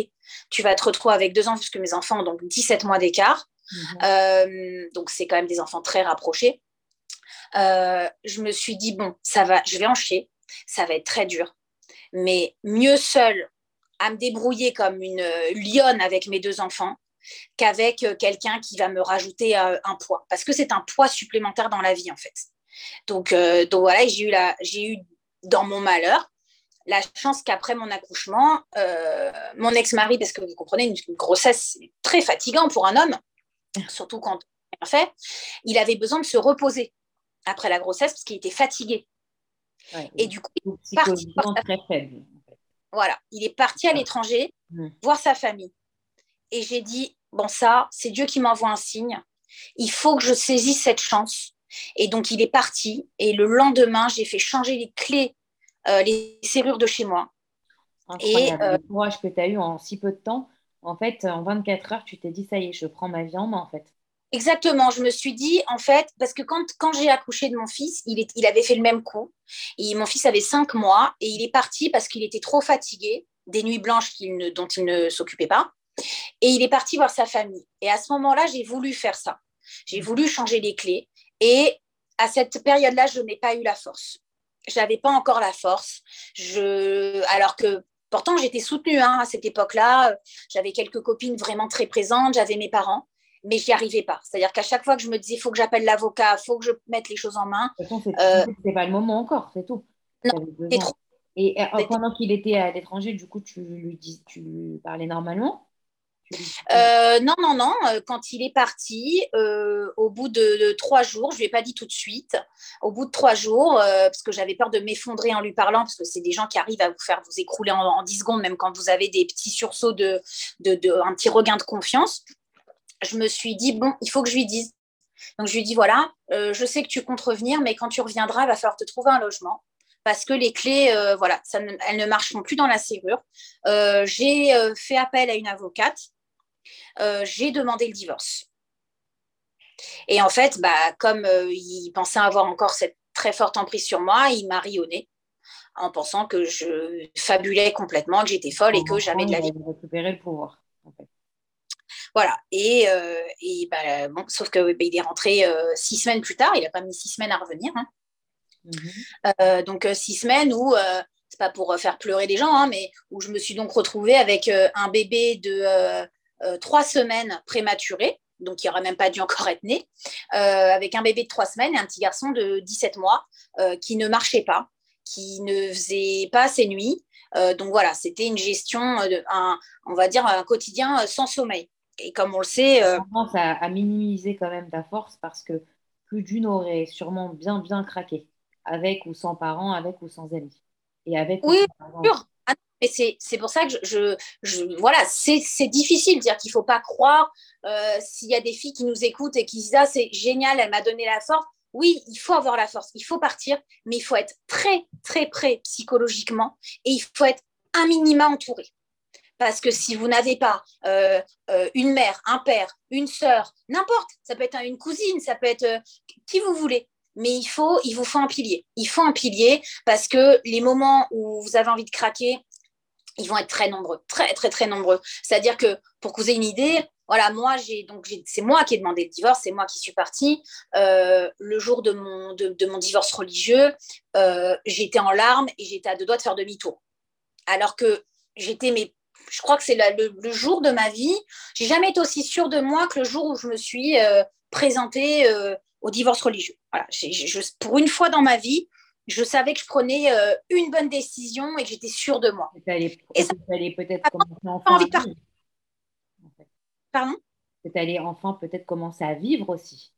Speaker 3: tu vas te retrouver avec deux ans puisque mes enfants ont donc 17 mois d'écart. Mhm. Euh, donc, c'est quand même des enfants très rapprochés. Euh, je me suis dit, bon, ça va, je vais en chier, ça va être très dur. Mais mieux seule à me débrouiller comme une lionne avec mes deux enfants qu'avec quelqu'un qui va me rajouter euh, un poids. Parce que c'est un poids supplémentaire dans la vie, en fait. Donc, donc voilà, j'ai eu, j'ai eu dans mon malheur la chance qu'après mon accouchement, mon ex-mari, parce que vous comprenez, une, grossesse, c'est très fatigant pour un homme, surtout quand on fait, il avait besoin de se reposer après la grossesse parce qu'il était fatigué. et du coup, il est parti très faible. Voilà, il est parti à l'étranger mmh. voir sa famille. Et j'ai dit bon ça, c'est Dieu qui m'envoie un signe. Il faut que je saisisse cette chance. Et donc il est parti. Et le lendemain, j'ai fait changer les clés, euh, les serrures de chez moi.
Speaker 2: Et euh, le courage que tu as eu en si peu de temps en fait, en 24 heures, tu t'es dit, ça y est, je prends ma vie en main, en fait.
Speaker 3: Exactement, je me suis dit, en fait, parce que quand, quand j'ai accouché de mon fils, il, il avait fait le même coup. Et mon fils avait 5 mois et il est parti parce qu'il était trop fatigué, des nuits blanches dont il ne s'occupait pas. Et il est parti voir sa famille. Et à ce moment-là, j'ai voulu faire ça. J'ai voulu changer les clés. Et à cette période-là, je n'ai pas eu la force. Je n'avais pas encore la force. Je... Alors que Pourtant, j'étais soutenue hein, à cette époque-là. J'avais quelques copines vraiment très présentes, j'avais mes parents, mais je n'y arrivais pas. C'est-à-dire qu'à chaque fois que je me disais, il faut que j'appelle l'avocat, il faut que je mette les choses en main.
Speaker 2: De toute façon, euh, pas le moment encore, c'est tout. Non, trop. Et euh, pendant qu'il était à l'étranger, du coup, tu lui, dis, tu lui parlais normalement?
Speaker 3: Euh, non, non, non. Euh, quand il est parti, euh, au bout de, trois jours, je ne lui ai pas dit tout de suite, au bout de trois jours, parce que j'avais peur de m'effondrer en lui parlant, parce que c'est des gens qui arrivent à vous faire vous écrouler en, dix secondes, même quand vous avez des petits sursauts de, un petit regain de confiance. Je me suis dit, bon, il faut que je lui dise. Donc je lui dit, voilà, je sais que tu comptes revenir, mais quand tu reviendras, il va falloir te trouver un logement parce que les clés, voilà, elles ne marcheront plus dans la serrure. j'ai fait appel à une avocate euh, j'ai demandé le divorce. Et en fait, bah, comme euh, il pensait avoir encore cette très forte emprise sur moi, il m'a rionné en pensant que je fabulais complètement, que j'étais folle et que jamais de la vie.
Speaker 2: récupérer le pouvoir.
Speaker 3: Voilà. Et, euh, bah, bon, sauf que bah, il est rentré six semaines plus tard. Il n'a pas mis six semaines à revenir. Hein. Mhm. donc six semaines où c'est pas pour faire pleurer des gens, hein, mais où je me suis donc retrouvée avec un bébé de trois semaines prématuré, donc il n'aurait même pas dû encore être né, euh, avec un bébé de trois semaines et un petit garçon de 17 mois euh, qui ne marchait pas, qui ne faisait pas ses nuits. donc voilà, c'était une gestion, un, on va dire un quotidien sans sommeil. Et comme on le sait...
Speaker 2: Euh... commence à, minimiser quand même ta force parce que plus d'une aurait sûrement bien, bien craqué, avec ou sans parents, avec ou sans amis. Et avec
Speaker 3: oui, sûr. Ah, mais c'est pour ça que voilà, c'est difficile de dire qu'il ne faut pas croire euh, s'il y a des filles qui nous écoutent et qui disent ah c'est génial, elle m'a donné la force. Oui, il faut avoir la force, il faut partir, mais il faut être très très prêt psychologiquement et il faut être un minima entouré. Parce que si vous n'avez pas euh, euh, une mère, un père, une sœur, n'importe, ça peut être une cousine, ça peut être qui vous voulez, mais il faut, il vous faut un pilier. Il faut un pilier parce que les moments où vous avez envie de craquer, ils vont être très nombreux, très, très, très nombreux. C'est-à-dire que, pour que vous ayez une idée, voilà, moi, j'ai donc c'est moi qui ai demandé le divorce, c'est moi qui suis partie. Euh, le jour de mon, de, mon divorce religieux, euh, j'étais en larmes et j'étais à deux doigts de faire demi-tour. Alors que j'étais, mais je crois que c'est le, jour de ma vie, j'ai jamais été aussi sûre de moi que le jour où je me suis euh, présentée au divorce religieux. Voilà, pour une fois dans ma vie, je savais que je prenais euh, une bonne décision et que j'étais sûre de moi.
Speaker 2: et ça peut-être commencer enfant à vivre.
Speaker 3: Pardon?
Speaker 2: C'est allé enfant peut-être commencer à vivre aussi.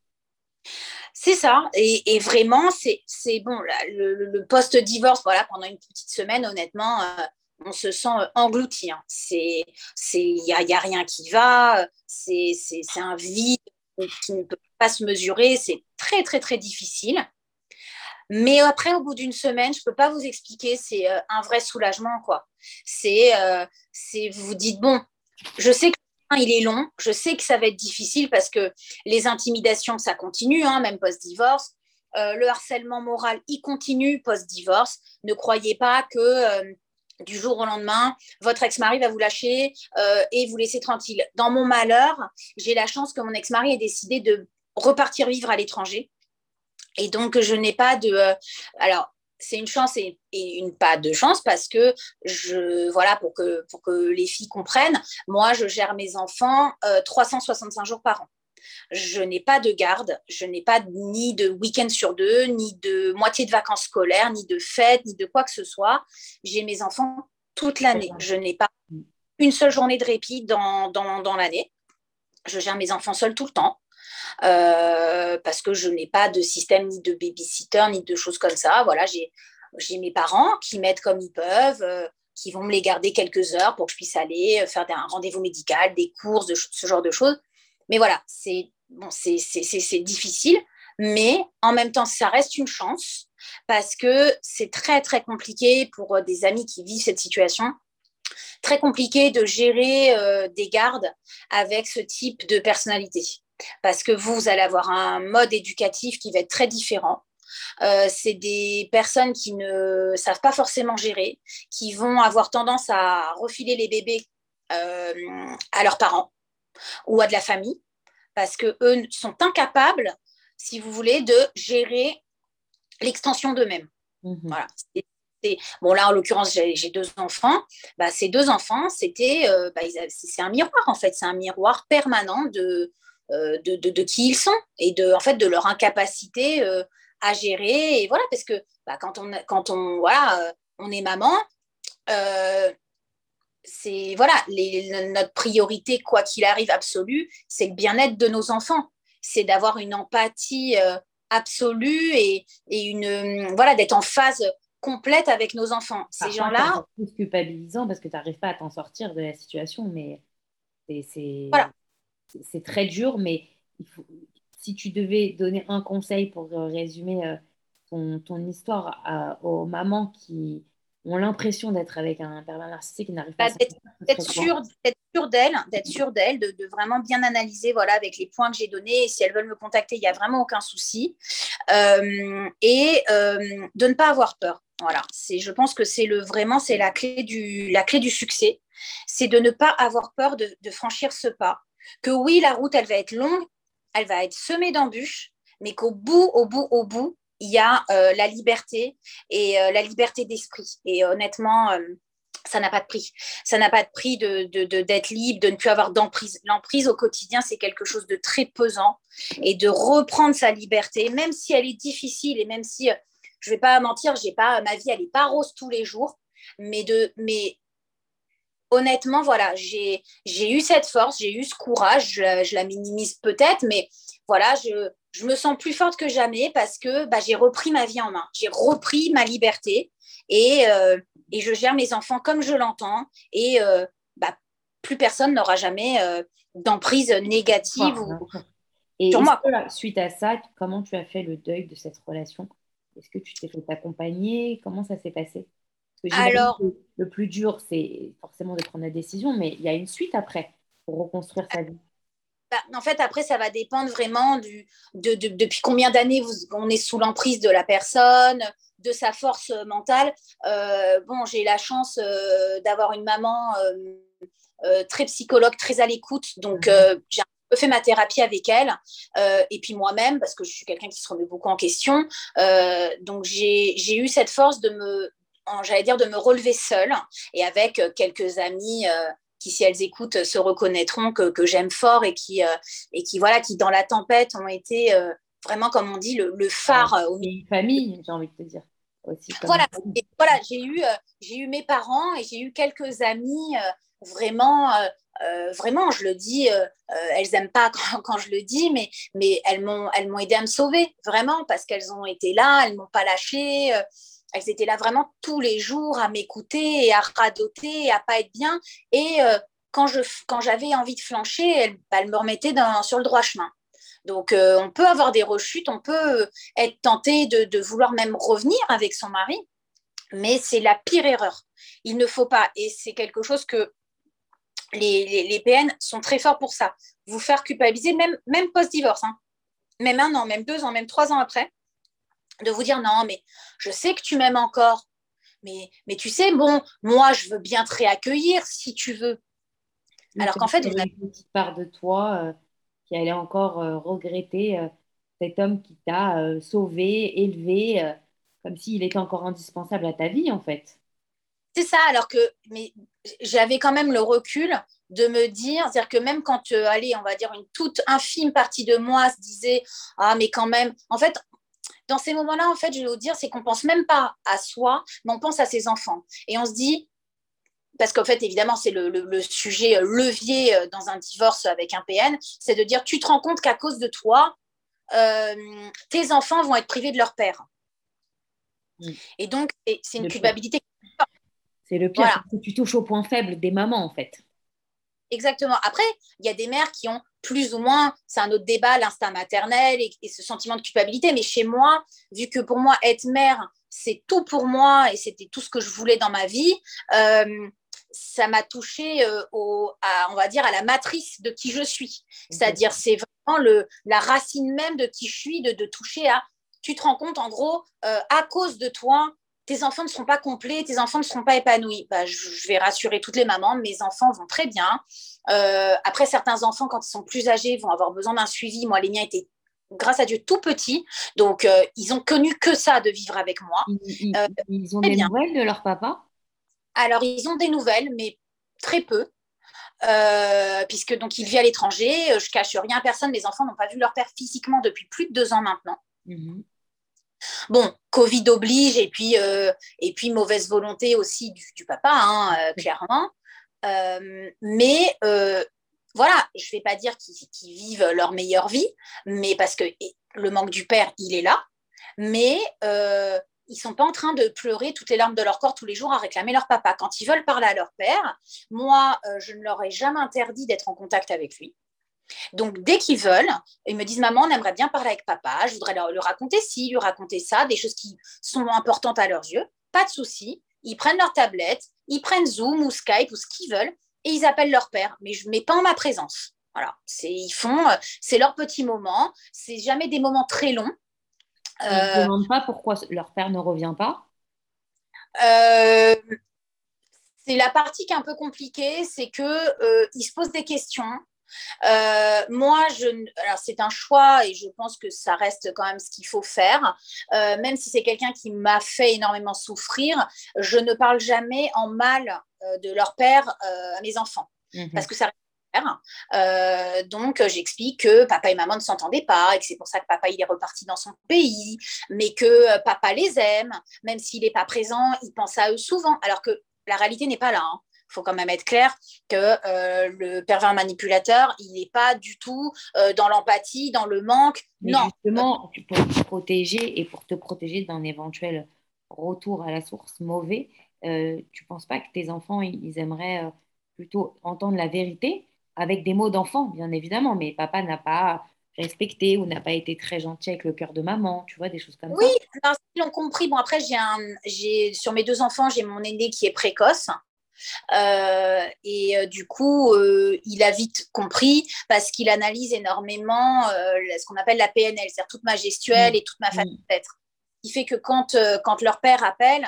Speaker 3: C'est ça. Et, vraiment, c'est bon. le, post-divorce, voilà, pendant une petite semaine, honnêtement, euh, on se sent euh, englouti. Hein. Il n'y a, y a, rien qui va. C'est un vide qui ne peut pas se mesurer. C'est très, très, très difficile. Mais après, au bout d'une semaine, je ne peux pas vous expliquer, c'est euh, un vrai soulagement. quoi. Euh, c'est, vous vous dites, bon, je sais que il est long, je sais que ça va être difficile parce que les intimidations, ça continue, hein, même post-divorce. Euh, le harcèlement moral, il continue post-divorce. Ne croyez pas que du jour au lendemain, votre ex-mari va vous lâcher et vous laisser tranquille. Dans mon malheur, j'ai la chance que mon ex-mari ait décidé de repartir vivre à l'étranger. Et donc, je n'ai pas de. Euh, alors, c'est une chance et, une pas de chance parce que je voilà pour que pour que les filles comprennent moi je gère mes enfants 365 euh, jours par an. Je n'ai pas de garde je n'ai pas ni de week-end sur deux ni de moitié de vacances scolaires ni de fêtes ni de quoi que ce soit. J'ai mes enfants toute l'année. je n'ai pas une seule journée de répit dans, dans, dans l'année. Je gère mes enfants seuls tout le temps euh, parce que je n'ai pas de système ni de babysitter ni de choses comme ça. Voilà, j'ai mes parents qui m'aident comme ils peuvent, euh, qui vont me les garder quelques heures pour que je puisse aller euh, faire un rendez-vous médical, des courses, ce genre de choses. Mais voilà, c'est difficile, mais en même temps, ça reste une chance parce que c'est très très compliqué pour des amis qui vivent cette situation très compliqué de gérer des gardes avec ce type de personnalité parce que vous, allez avoir un mode éducatif qui va être très différent. Euh, c'est des personnes qui ne savent pas forcément gérer, qui vont avoir tendance à refiler les bébés euh, à leurs parents ou à de la famille, parce que eux sont incapables, si vous voulez, de gérer l'extension d'eux-mêmes. Mhm. Voilà. Bon, là, en l'occurrence, j'ai deux enfants. Bah, ces deux enfants, c'était, euh, bah, c'est un miroir, en fait. C'est un miroir permanent de, euh, de, qui ils sont et de, en fait, de leur incapacité euh, à gérer. Et voilà, parce que bah, quand, on, quand on, voilà, euh, on est maman, c'est voilà, notre priorité, quoi qu'il arrive, absolue, c'est le bien-être de nos enfants. C'est d'avoir une empathie absolue et, une voilà d'être en phase complète avec nos enfants. Ces gens-là.
Speaker 2: C'est culpabilisant parce que tu n'arrives pas à t'en sortir de la situation, mais c'est.
Speaker 3: Voilà
Speaker 2: c'est très dur, mais si tu devais donner un conseil pour euh, résumer euh, ton, histoire aux mamans qui ont l'impression d'être avec un pervers narcissique qui n'arrive pas à
Speaker 3: bah, d'être sûr d'elle d'être sûr d'elle de, vraiment bien analyser voilà avec les points que j'ai donnés et si elles veulent me contacter il n'y a vraiment aucun souci. Euh, et de ne pas avoir peur voilà. C'est je pense que c'est le vraiment c'est la clé du la clé du succès. C'est de ne pas avoir peur de, de franchir ce pas que oui, la route, elle va être longue, elle va être semée d'embûches, mais qu'au bout, au bout, au bout, il y a euh, la liberté et euh, la liberté d'esprit. Et honnêtement, euh, ça n'a pas de prix. Ça n'a pas de prix d'être de, libre, de ne plus avoir d'emprise. L'emprise au quotidien, c'est quelque chose de très pesant. Et de reprendre sa liberté, même si elle est difficile et même si, je ne vais pas mentir, j'ai pas, ma vie, elle n'est pas rose tous les jours, mais, de, mais honnêtement, voilà, j'ai eu cette force, j'ai eu ce courage, je, la minimise peut-être, mais voilà, je, je me sens plus forte que jamais parce que bah, j'ai repris ma vie en main, j'ai repris ma liberté et, euh, et, je gère mes enfants comme je l'entends et euh, bah, plus personne n'aura jamais euh, d'emprise négative ou,
Speaker 4: et sur moi. suite à ça, comment tu as fait le deuil de cette relation? Est-ce que tu t'es fait accompagner? Comment ça s'est passé?
Speaker 3: Alors,
Speaker 4: le plus dur, c'est forcément de prendre la décision, mais il y a une suite après pour reconstruire sa vie.
Speaker 3: Bah, en fait, après, ça va dépendre vraiment du, de, depuis combien d'années on est sous l'emprise de la personne, de sa force mentale. Euh, bon, j'ai la chance euh, d'avoir une maman euh, très psychologue, très à l'écoute. Donc, mhm. j'ai un peu fait ma thérapie avec elle. et puis moi-même, parce que je suis quelqu'un qui se remet beaucoup en question. donc, j'ai eu cette force de me, j'allais dire, de me relever seule et avec quelques amis qui, si elles écoutent, se reconnaîtront que, que j'aime fort et qui, euh, et qui, voilà, qui, dans la tempête, ont été euh, vraiment, comme on dit, le, le phare.
Speaker 4: Euh, au Une famille, j'ai envie de te dire. Aussi,
Speaker 3: voilà, voilà j'ai eu, j'ai eu mes parents et j'ai eu quelques amis vraiment. vraiment, je le dis, elles n'aiment pas quand, quand, je le dis, mais, mais elles m'ont aidé à me sauver, vraiment, parce qu'elles ont été là, elles ne m'ont pas lâché elles étaient là vraiment tous les jours à m'écouter et à radoter et à pas être bien. Et euh, quand, j'avais envie de flancher, elles, bah, me remettaient sur le droit chemin. Donc, euh, on peut avoir des rechutes, on peut être tenté de, vouloir même revenir avec son mari, mais c'est la pire erreur. Il ne faut pas, et c'est quelque chose que les, PN sont très forts pour ça, vous faire culpabiliser, même, même post-divorce, hein. même un an, même deux ans, même trois ans après de vous dire non, mais je sais que tu m'aimes encore, mais, mais tu sais, bon, moi, je veux bien te réaccueillir si tu veux.
Speaker 4: Alors qu'en fait, vous avez une petite part de toi euh, qui allait encore euh, regretter euh, cet homme qui t'a sauvé, élevé, comme s'il était encore indispensable à ta vie, en fait.
Speaker 3: C'est ça, alors que mais j'avais quand même le recul de me dire, c'est-à-dire que même quand, allez, on va dire une toute infime partie de moi se disait, ah mais quand même, en fait, dans ces moments-là, en fait, je vais vous dire, c'est qu'on pense même pas à soi, mais on pense à ses enfants. Et on se dit, parce qu'en fait, évidemment, c'est le, sujet euh, levier euh, dans un divorce avec un PN, c'est de dire, tu te rends compte qu'à cause de toi, euh, tes enfants vont être privés de leur père. Et donc, c'est une culpabilité.
Speaker 4: C'est le pire, parce que tu touches au point faible des mamans, en fait.
Speaker 3: Exactement. Après, il y a des mères qui ont plus ou moins, c'est un autre débat, l'instinct maternel et, ce sentiment de culpabilité. Mais chez moi, vu que pour moi, être mère, c'est tout pour moi et c'était tout ce que je voulais dans ma vie, euh, ça m'a touché euh, au, à, on va dire, à la matrice de qui je suis. C'est-à-dire, c'est vraiment le, la racine même de qui je suis, de, de toucher à. Tu te rends compte, en gros, euh, à cause de toi, tes enfants ne seront pas complets, tes enfants ne seront pas épanouis. Bah, je, vais rassurer toutes les mamans, mes enfants vont très bien. Euh, après, certains enfants, quand ils sont plus âgés, vont avoir besoin d'un suivi. Moi, les miens étaient, grâce à Dieu, tout petits. Donc, euh, ils ont connu que ça de vivre avec moi.
Speaker 4: Ils, euh, ont des nouvelles de leur papa?
Speaker 3: Alors, ils ont des nouvelles, mais très peu. puisque donc il vit à l'étranger, je cache rien à personne, les enfants n'ont pas vu leur père physiquement depuis plus de deux ans maintenant. Mhm. Bon, Covid oblige et puis, euh, et puis mauvaise volonté aussi du, papa, hein, euh, clairement. Euh, mais voilà, je ne vais pas dire qu'ils vivent leur meilleure vie, mais parce que le manque du père, il est là. Mais ils ne sont pas en train de pleurer toutes les larmes de leur corps tous les jours à réclamer leur papa. Quand ils veulent parler à leur père, moi, je ne leur ai jamais interdit d'être en contact avec lui. Donc, dès qu'ils veulent, ils me disent Maman, on aimerait bien parler avec papa, je voudrais leur, raconter ci, lui raconter ça, des choses qui sont importantes à leurs yeux. Pas de souci. Ils prennent leur tablette, ils prennent Zoom ou Skype ou ce qu'ils veulent et ils appellent leur père. Mais je ne mets pas en ma présence. Voilà. Ils font, c'est leur petit moment. C'est jamais des moments très longs.
Speaker 4: Ils ne euh, demandent pas pourquoi leur père ne revient pas
Speaker 3: euh, c'est la partie qui est un peu compliquée, c'est qu'ils euh, se posent des questions, euh, moi, je, alors c'est un choix et je pense que ça reste quand même ce qu'il faut faire. Euh, même si c'est quelqu'un qui m'a fait énormément souffrir, je ne parle jamais en mal euh, de leur père à mes enfants. Mhm. Parce que ça euh, donc, j'explique que papa et maman ne s'entendaient pas et que c'est pour ça que papa il est reparti dans son pays, mais que papa les aime, même s'il n'est pas présent, il pense à eux souvent. Alors que la réalité n'est pas là. Hein faut quand même être clair que euh, le pervers manipulateur, il n'est pas du tout euh, dans l'empathie, dans le manque. non.
Speaker 2: Justement, pour te protéger et pour te protéger d'un éventuel retour à la source mauvais, euh, tu ne penses pas que tes enfants, ils aimeraient plutôt entendre la vérité avec des mots d'enfant, bien évidemment, mais papa n'a pas respecté ou n'a pas été très gentil avec le cœur de maman, tu vois, des choses comme
Speaker 3: oui,
Speaker 2: ça.
Speaker 3: Oui, ils l'ont compris. Bon, après, j'ai, sur mes deux enfants, j'ai mon aîné qui est précoce. Euh, et euh, du coup, euh, il a vite compris parce qu'il analyse énormément ce qu'on appelle la PNL, c'est-à-dire toute ma gestuelle mm. et toute ma façon mm. d'être. Il fait que quand, quand leur père appelle,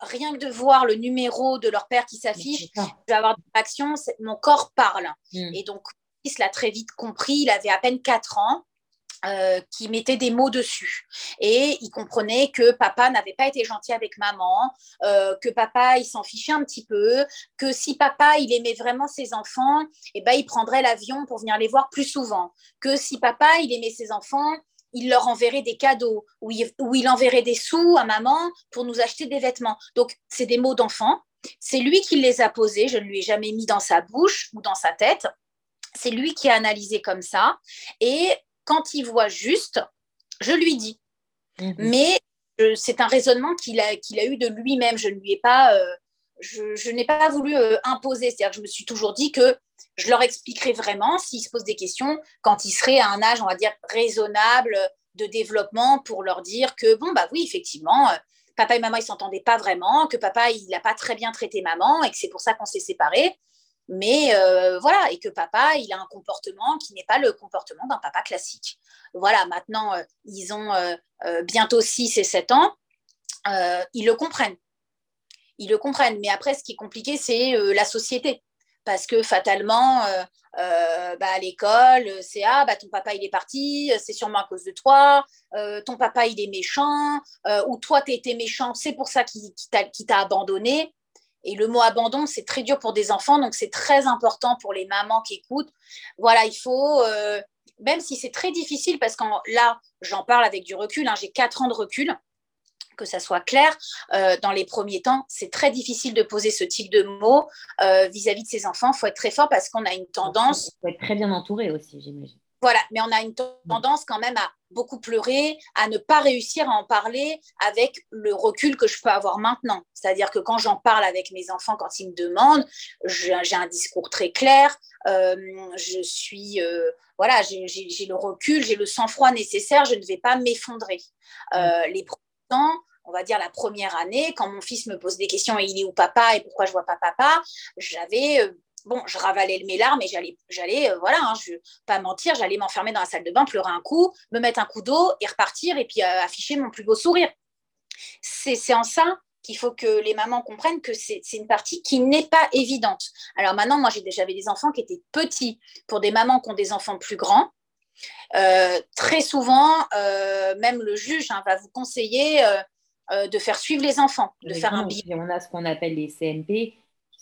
Speaker 3: rien que de voir le numéro de leur père qui s'affiche, je vais avoir des réactions, mon corps parle. Mm. Et donc, il l'a très vite compris, il avait à peine 4 ans. Euh, qui mettait des mots dessus. Et il comprenait que papa n'avait pas été gentil avec maman, euh, que papa, il s'en fichait un petit peu, que si papa, il aimait vraiment ses enfants, eh ben, il prendrait l'avion pour venir les voir plus souvent. Que si papa, il aimait ses enfants, il leur enverrait des cadeaux ou il, ou il enverrait des sous à maman pour nous acheter des vêtements. Donc, c'est des mots d'enfant. C'est lui qui les a posés, je ne lui ai jamais mis dans sa bouche ou dans sa tête. C'est lui qui a analysé comme ça. Et quand il voit juste, je lui dis. Mhm. Mais c'est un raisonnement qu'il a, qu'il a eu de lui-même. Je ne lui ai pas, euh, je, n'ai pas voulu euh, imposer. C'est-à-dire que je me suis toujours dit que je leur expliquerai vraiment s'ils se posent des questions quand ils seraient à un âge, on va dire, raisonnable de développement pour leur dire que, bon, bah oui, effectivement, euh, papa et maman, ils s'entendaient pas vraiment, que papa, il n'a pas très bien traité maman et que c'est pour ça qu'on s'est séparés. Mais euh, voilà, et que papa, il a un comportement qui n'est pas le comportement d'un papa classique. Voilà, maintenant, euh, ils ont euh, bientôt 6 et 7 ans, ils le comprennent. Ils le comprennent. Mais après, ce qui est compliqué, c'est la société. Parce que fatalement, bah, à l'école, c'est Ah, bah, ton papa, il est parti, c'est sûrement à cause de toi, ton papa, il est méchant, ou toi, tu été méchant, c'est pour ça qu'il t'a abandonné. Et le mot abandon, c'est très dur pour des enfants, donc c'est très important pour les mamans qui écoutent. Voilà, il faut, euh, même si c'est très difficile, parce que là, j'en parle avec du recul, hein, j'ai quatre ans de recul, que ça soit clair, euh, dans les premiers temps, c'est très difficile de poser ce type de mots euh, vis-à-vis de ses enfants. Il faut être très fort parce qu'on a une tendance.
Speaker 2: Il faut être très bien entouré aussi, j'imagine.
Speaker 3: Voilà, mais on a une tendance quand même à beaucoup pleurer, à ne pas réussir à en parler avec le recul que je peux avoir maintenant. C'est-à-dire que quand j'en parle avec mes enfants, quand ils me demandent, j'ai un discours très clair, euh, je suis, euh, voilà, j'ai le recul, j'ai le sang-froid nécessaire, je ne vais pas m'effondrer. Euh, les premiers temps, on va dire la première année, quand mon fils me pose des questions, il est où papa et pourquoi je vois pas papa, j'avais bon, je ravalais mes larmes et j'allais, j'allais euh, voilà, hein, je pas mentir, j'allais m'enfermer dans la salle de bain, pleurer un coup, me mettre un coup d'eau et repartir et puis euh, afficher mon plus beau sourire. C'est, en ça qu'il faut que les mamans comprennent que c'est, une partie qui n'est pas évidente. Alors maintenant, moi, j'avais des enfants qui étaient petits. Pour des mamans qui ont des enfants plus grands, euh, très souvent, même le juge hein, va vous conseiller de faire suivre les enfants, de faire un
Speaker 2: bilan. On a ce qu'on appelle les CMP,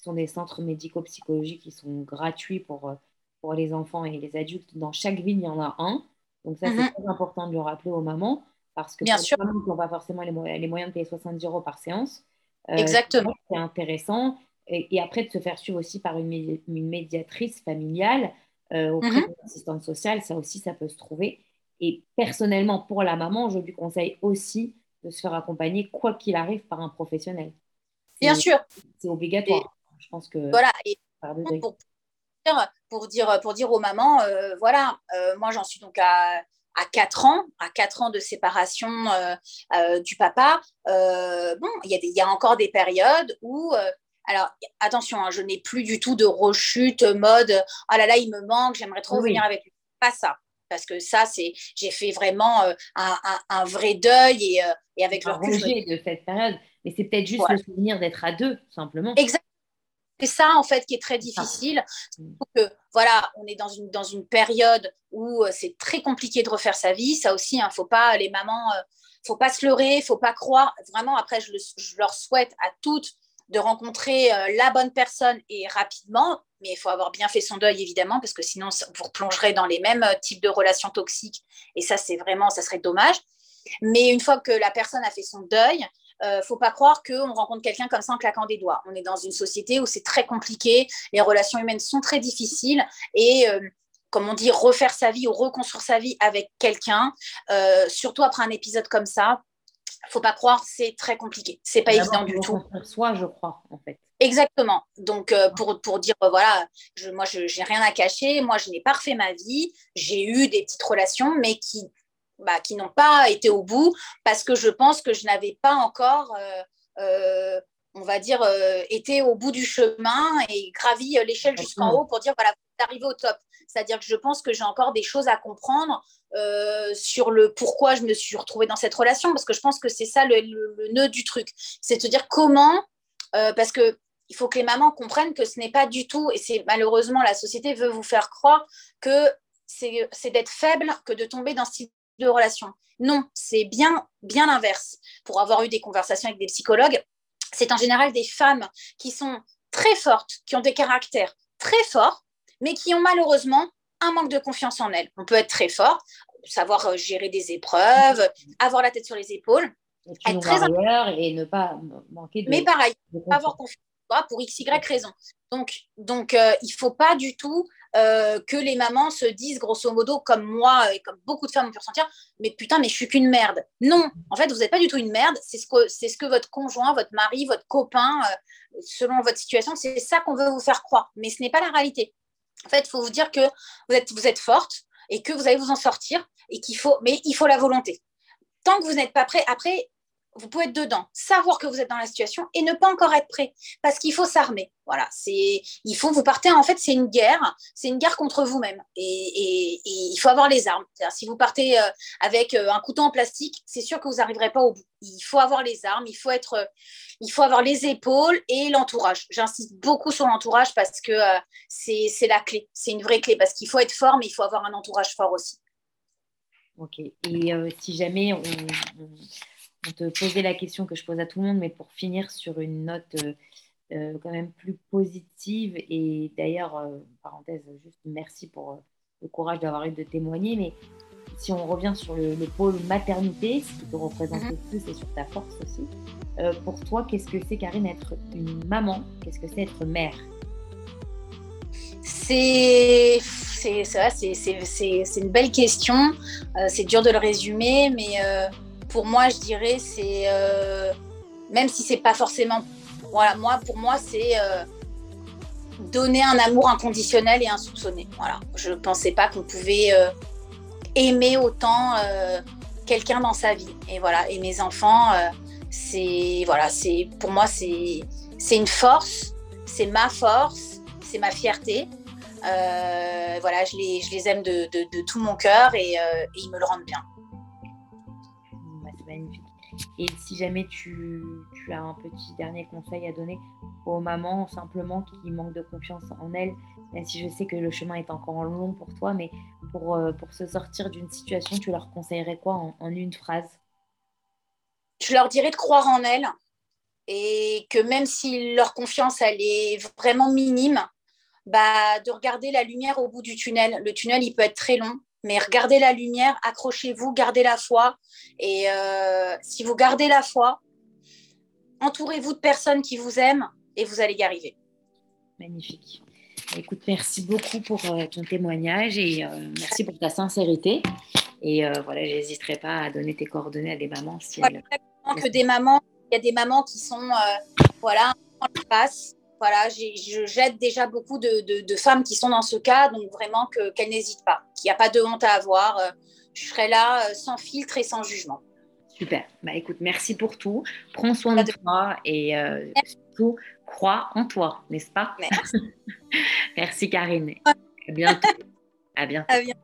Speaker 2: sont des centres médico-psychologiques qui sont gratuits pour, euh, pour les enfants et les adultes. Dans chaque ville, il y en a un. Donc ça, c'est mhm. très important de le rappeler aux mamans parce que
Speaker 3: Bien sûr. les
Speaker 2: mamans n'ont pas forcément les, les, moyens de payer 70 euros par séance,
Speaker 3: euh, Exactement.
Speaker 2: c'est intéressant. Et, après, de se faire suivre aussi par une, une médiatrice familiale euh, auprès mhm. d'une assistante sociale, ça aussi, ça peut se trouver. Et personnellement, pour la maman, je lui conseille aussi de se faire accompagner, quoi qu'il arrive, par un professionnel.
Speaker 3: Bien sûr.
Speaker 2: C'est obligatoire. Je pense que.
Speaker 3: Voilà. Et pour, pour, dire, pour dire aux mamans, euh, voilà, euh, moi j'en suis donc à, à 4 ans, à 4 ans de séparation euh, du papa. bon, il y, a y a encore des périodes où. alors, attention, hein, je n'ai plus du tout de rechute mode oh là là, il me manque, j'aimerais trop venir avec lui. Pas ça parce que ça, c'est, j'ai fait vraiment un, un, vrai deuil et, et avec
Speaker 2: le recul. de cette période, mais c'est peut-être juste le souvenir d'être à deux, simplement.
Speaker 3: Exactement. C'est ça, en fait, qui est très difficile. Que, voilà, on est dans une, dans une période où euh, c'est très compliqué de refaire sa vie. Ça aussi, il hein, faut pas, les mamans, euh, faut pas se leurrer, faut pas croire. Vraiment, après, je, leur souhaite à toutes de rencontrer euh, la bonne personne et rapidement, mais il faut avoir bien fait son deuil, évidemment, parce que sinon, vous replongerez dans les mêmes types de relations toxiques. Et ça, c'est vraiment, ça serait dommage. Mais une fois que la personne a fait son deuil, euh, faut pas croire qu'on rencontre quelqu'un comme ça en claquant des doigts. On est dans une société où c'est très compliqué, les relations humaines sont très difficiles et euh, comme on dit, refaire sa vie ou reconstruire sa vie avec quelqu'un, euh, surtout après un épisode comme ça, faut pas croire, c'est très compliqué. C'est pas évident du tout.
Speaker 2: Soi, je crois, en fait.
Speaker 3: Exactement. Donc, euh, pour, pour dire, euh, voilà, je, moi, je n'ai rien à cacher. Moi, je n'ai pas refait ma vie. J'ai eu des petites relations, mais qui, bah, qui n'ont pas été au bout parce que je pense que je n'avais pas encore, on va dire, été au bout du chemin et gravi l'échelle jusqu'en haut pour dire, voilà, d'arriver au top. C'est-à-dire que je pense que j'ai encore des choses à comprendre euh, sur le pourquoi je me suis retrouvée dans cette relation, parce que je pense que c'est ça le, nœud du truc. C'est de se dire comment, euh, parce que il faut que les mamans comprennent que ce n'est pas du tout, et c'est malheureusement la société veut vous faire croire que c'est d'être faible que de tomber dans ce type de relation. Non, c'est bien, bien l'inverse. Pour avoir eu des conversations avec des psychologues, c'est en général des femmes qui sont très fortes, qui ont des caractères très forts, mais qui ont malheureusement un manque de confiance en elles. On peut être très fort, savoir euh, gérer des épreuves, avoir la tête sur les épaules,
Speaker 2: être très et ne pas manquer de.
Speaker 3: Mais pareil, avoir confiance pour x y raison. Donc, donc euh, il faut pas du tout euh, que les mamans se disent grosso modo comme moi et comme beaucoup de femmes ont pu ressentir, mais putain, mais je suis qu'une merde. Non, en fait, vous n'êtes pas du tout une merde. C'est ce que c'est ce que votre conjoint, votre mari, votre copain, selon votre situation, c'est ça qu'on veut vous faire croire. Mais ce n'est pas la réalité. En fait, il faut vous dire que vous êtes, vous êtes forte et que vous allez vous en sortir et qu'il faut, mais il faut la volonté. Tant que vous n'êtes pas prêt, après, vous pouvez être dedans, savoir que vous êtes dans la situation et ne pas encore être prêt, parce qu'il faut s'armer. Voilà, c'est, il faut vous partez. En fait, c'est une guerre, c'est une guerre contre vous-même, et, il faut avoir les armes. Si vous partez euh, avec euh, un couteau en plastique, c'est sûr que vous n'arriverez pas au bout. Il faut avoir les armes, il faut être, il faut avoir les épaules et l'entourage. J'insiste beaucoup sur l'entourage parce que euh, c'est, la clé, c'est une vraie clé, parce qu'il faut être fort, mais il faut avoir un entourage fort aussi.
Speaker 2: Ok. Et si jamais on on te posait la question que je pose à tout le monde, mais pour finir sur une note euh, euh, quand même plus positive. Et d'ailleurs, euh, parenthèse, juste merci pour le courage d'avoir eu de témoigner. Mais si on revient sur le, pôle maternité, ce qui te représente mhm. le plus et sur ta force aussi, pour toi, qu'est-ce que c'est, Karine, être une maman? Qu'est-ce que c'est être mère?
Speaker 3: C'est c'est une belle question. c'est dur de le résumer, mais pour moi, je dirais, c'est euh, même si c'est pas forcément, voilà, moi, pour moi, c'est euh, donner un amour inconditionnel et insoupçonné. Voilà, je pensais pas qu'on pouvait euh, aimer autant quelqu'un dans sa vie. Et voilà, et mes enfants, c'est voilà, c'est pour moi, c'est c'est une force, c'est ma force, c'est ma fierté. voilà, je les, je les aime de, tout mon cœur et, ils me le rendent bien.
Speaker 2: Et si jamais tu, as un petit dernier conseil à donner aux mamans simplement qui manquent de confiance en elles, même si je sais que le chemin est encore long pour toi, mais pour, euh, pour se sortir d'une situation, tu leur conseillerais quoi en, une phrase?
Speaker 3: Je leur dirais de croire en elles et que même si leur confiance elle est vraiment minime, bah, de regarder la lumière au bout du tunnel. Le tunnel, il peut être très long, mais regardez la lumière, accrochez-vous, gardez la foi. Et euh, si vous gardez la foi, entourez-vous de personnes qui vous aiment et vous allez y arriver.
Speaker 2: Magnifique. Écoute, merci beaucoup pour euh, ton témoignage et euh, merci pour ta sincérité. Et voilà, j'hésiterai pas à donner tes coordonnées à des mamans si elles...
Speaker 3: que des mamans, il y a des mamans qui sont voilà, en face voilà, je j'aide déjà beaucoup de, femmes qui sont dans ce cas, donc vraiment qu'elles n'hésitent pas, qu'il n'y a pas de honte à avoir. Euh, je serai là euh, sans filtre et sans jugement.
Speaker 2: Super. Bah écoute, merci pour tout. Prends soin de toi et euh, surtout crois en toi, n'est-ce pas?
Speaker 3: Merci.
Speaker 2: merci Karine. À bientôt. À bientôt. À bientôt.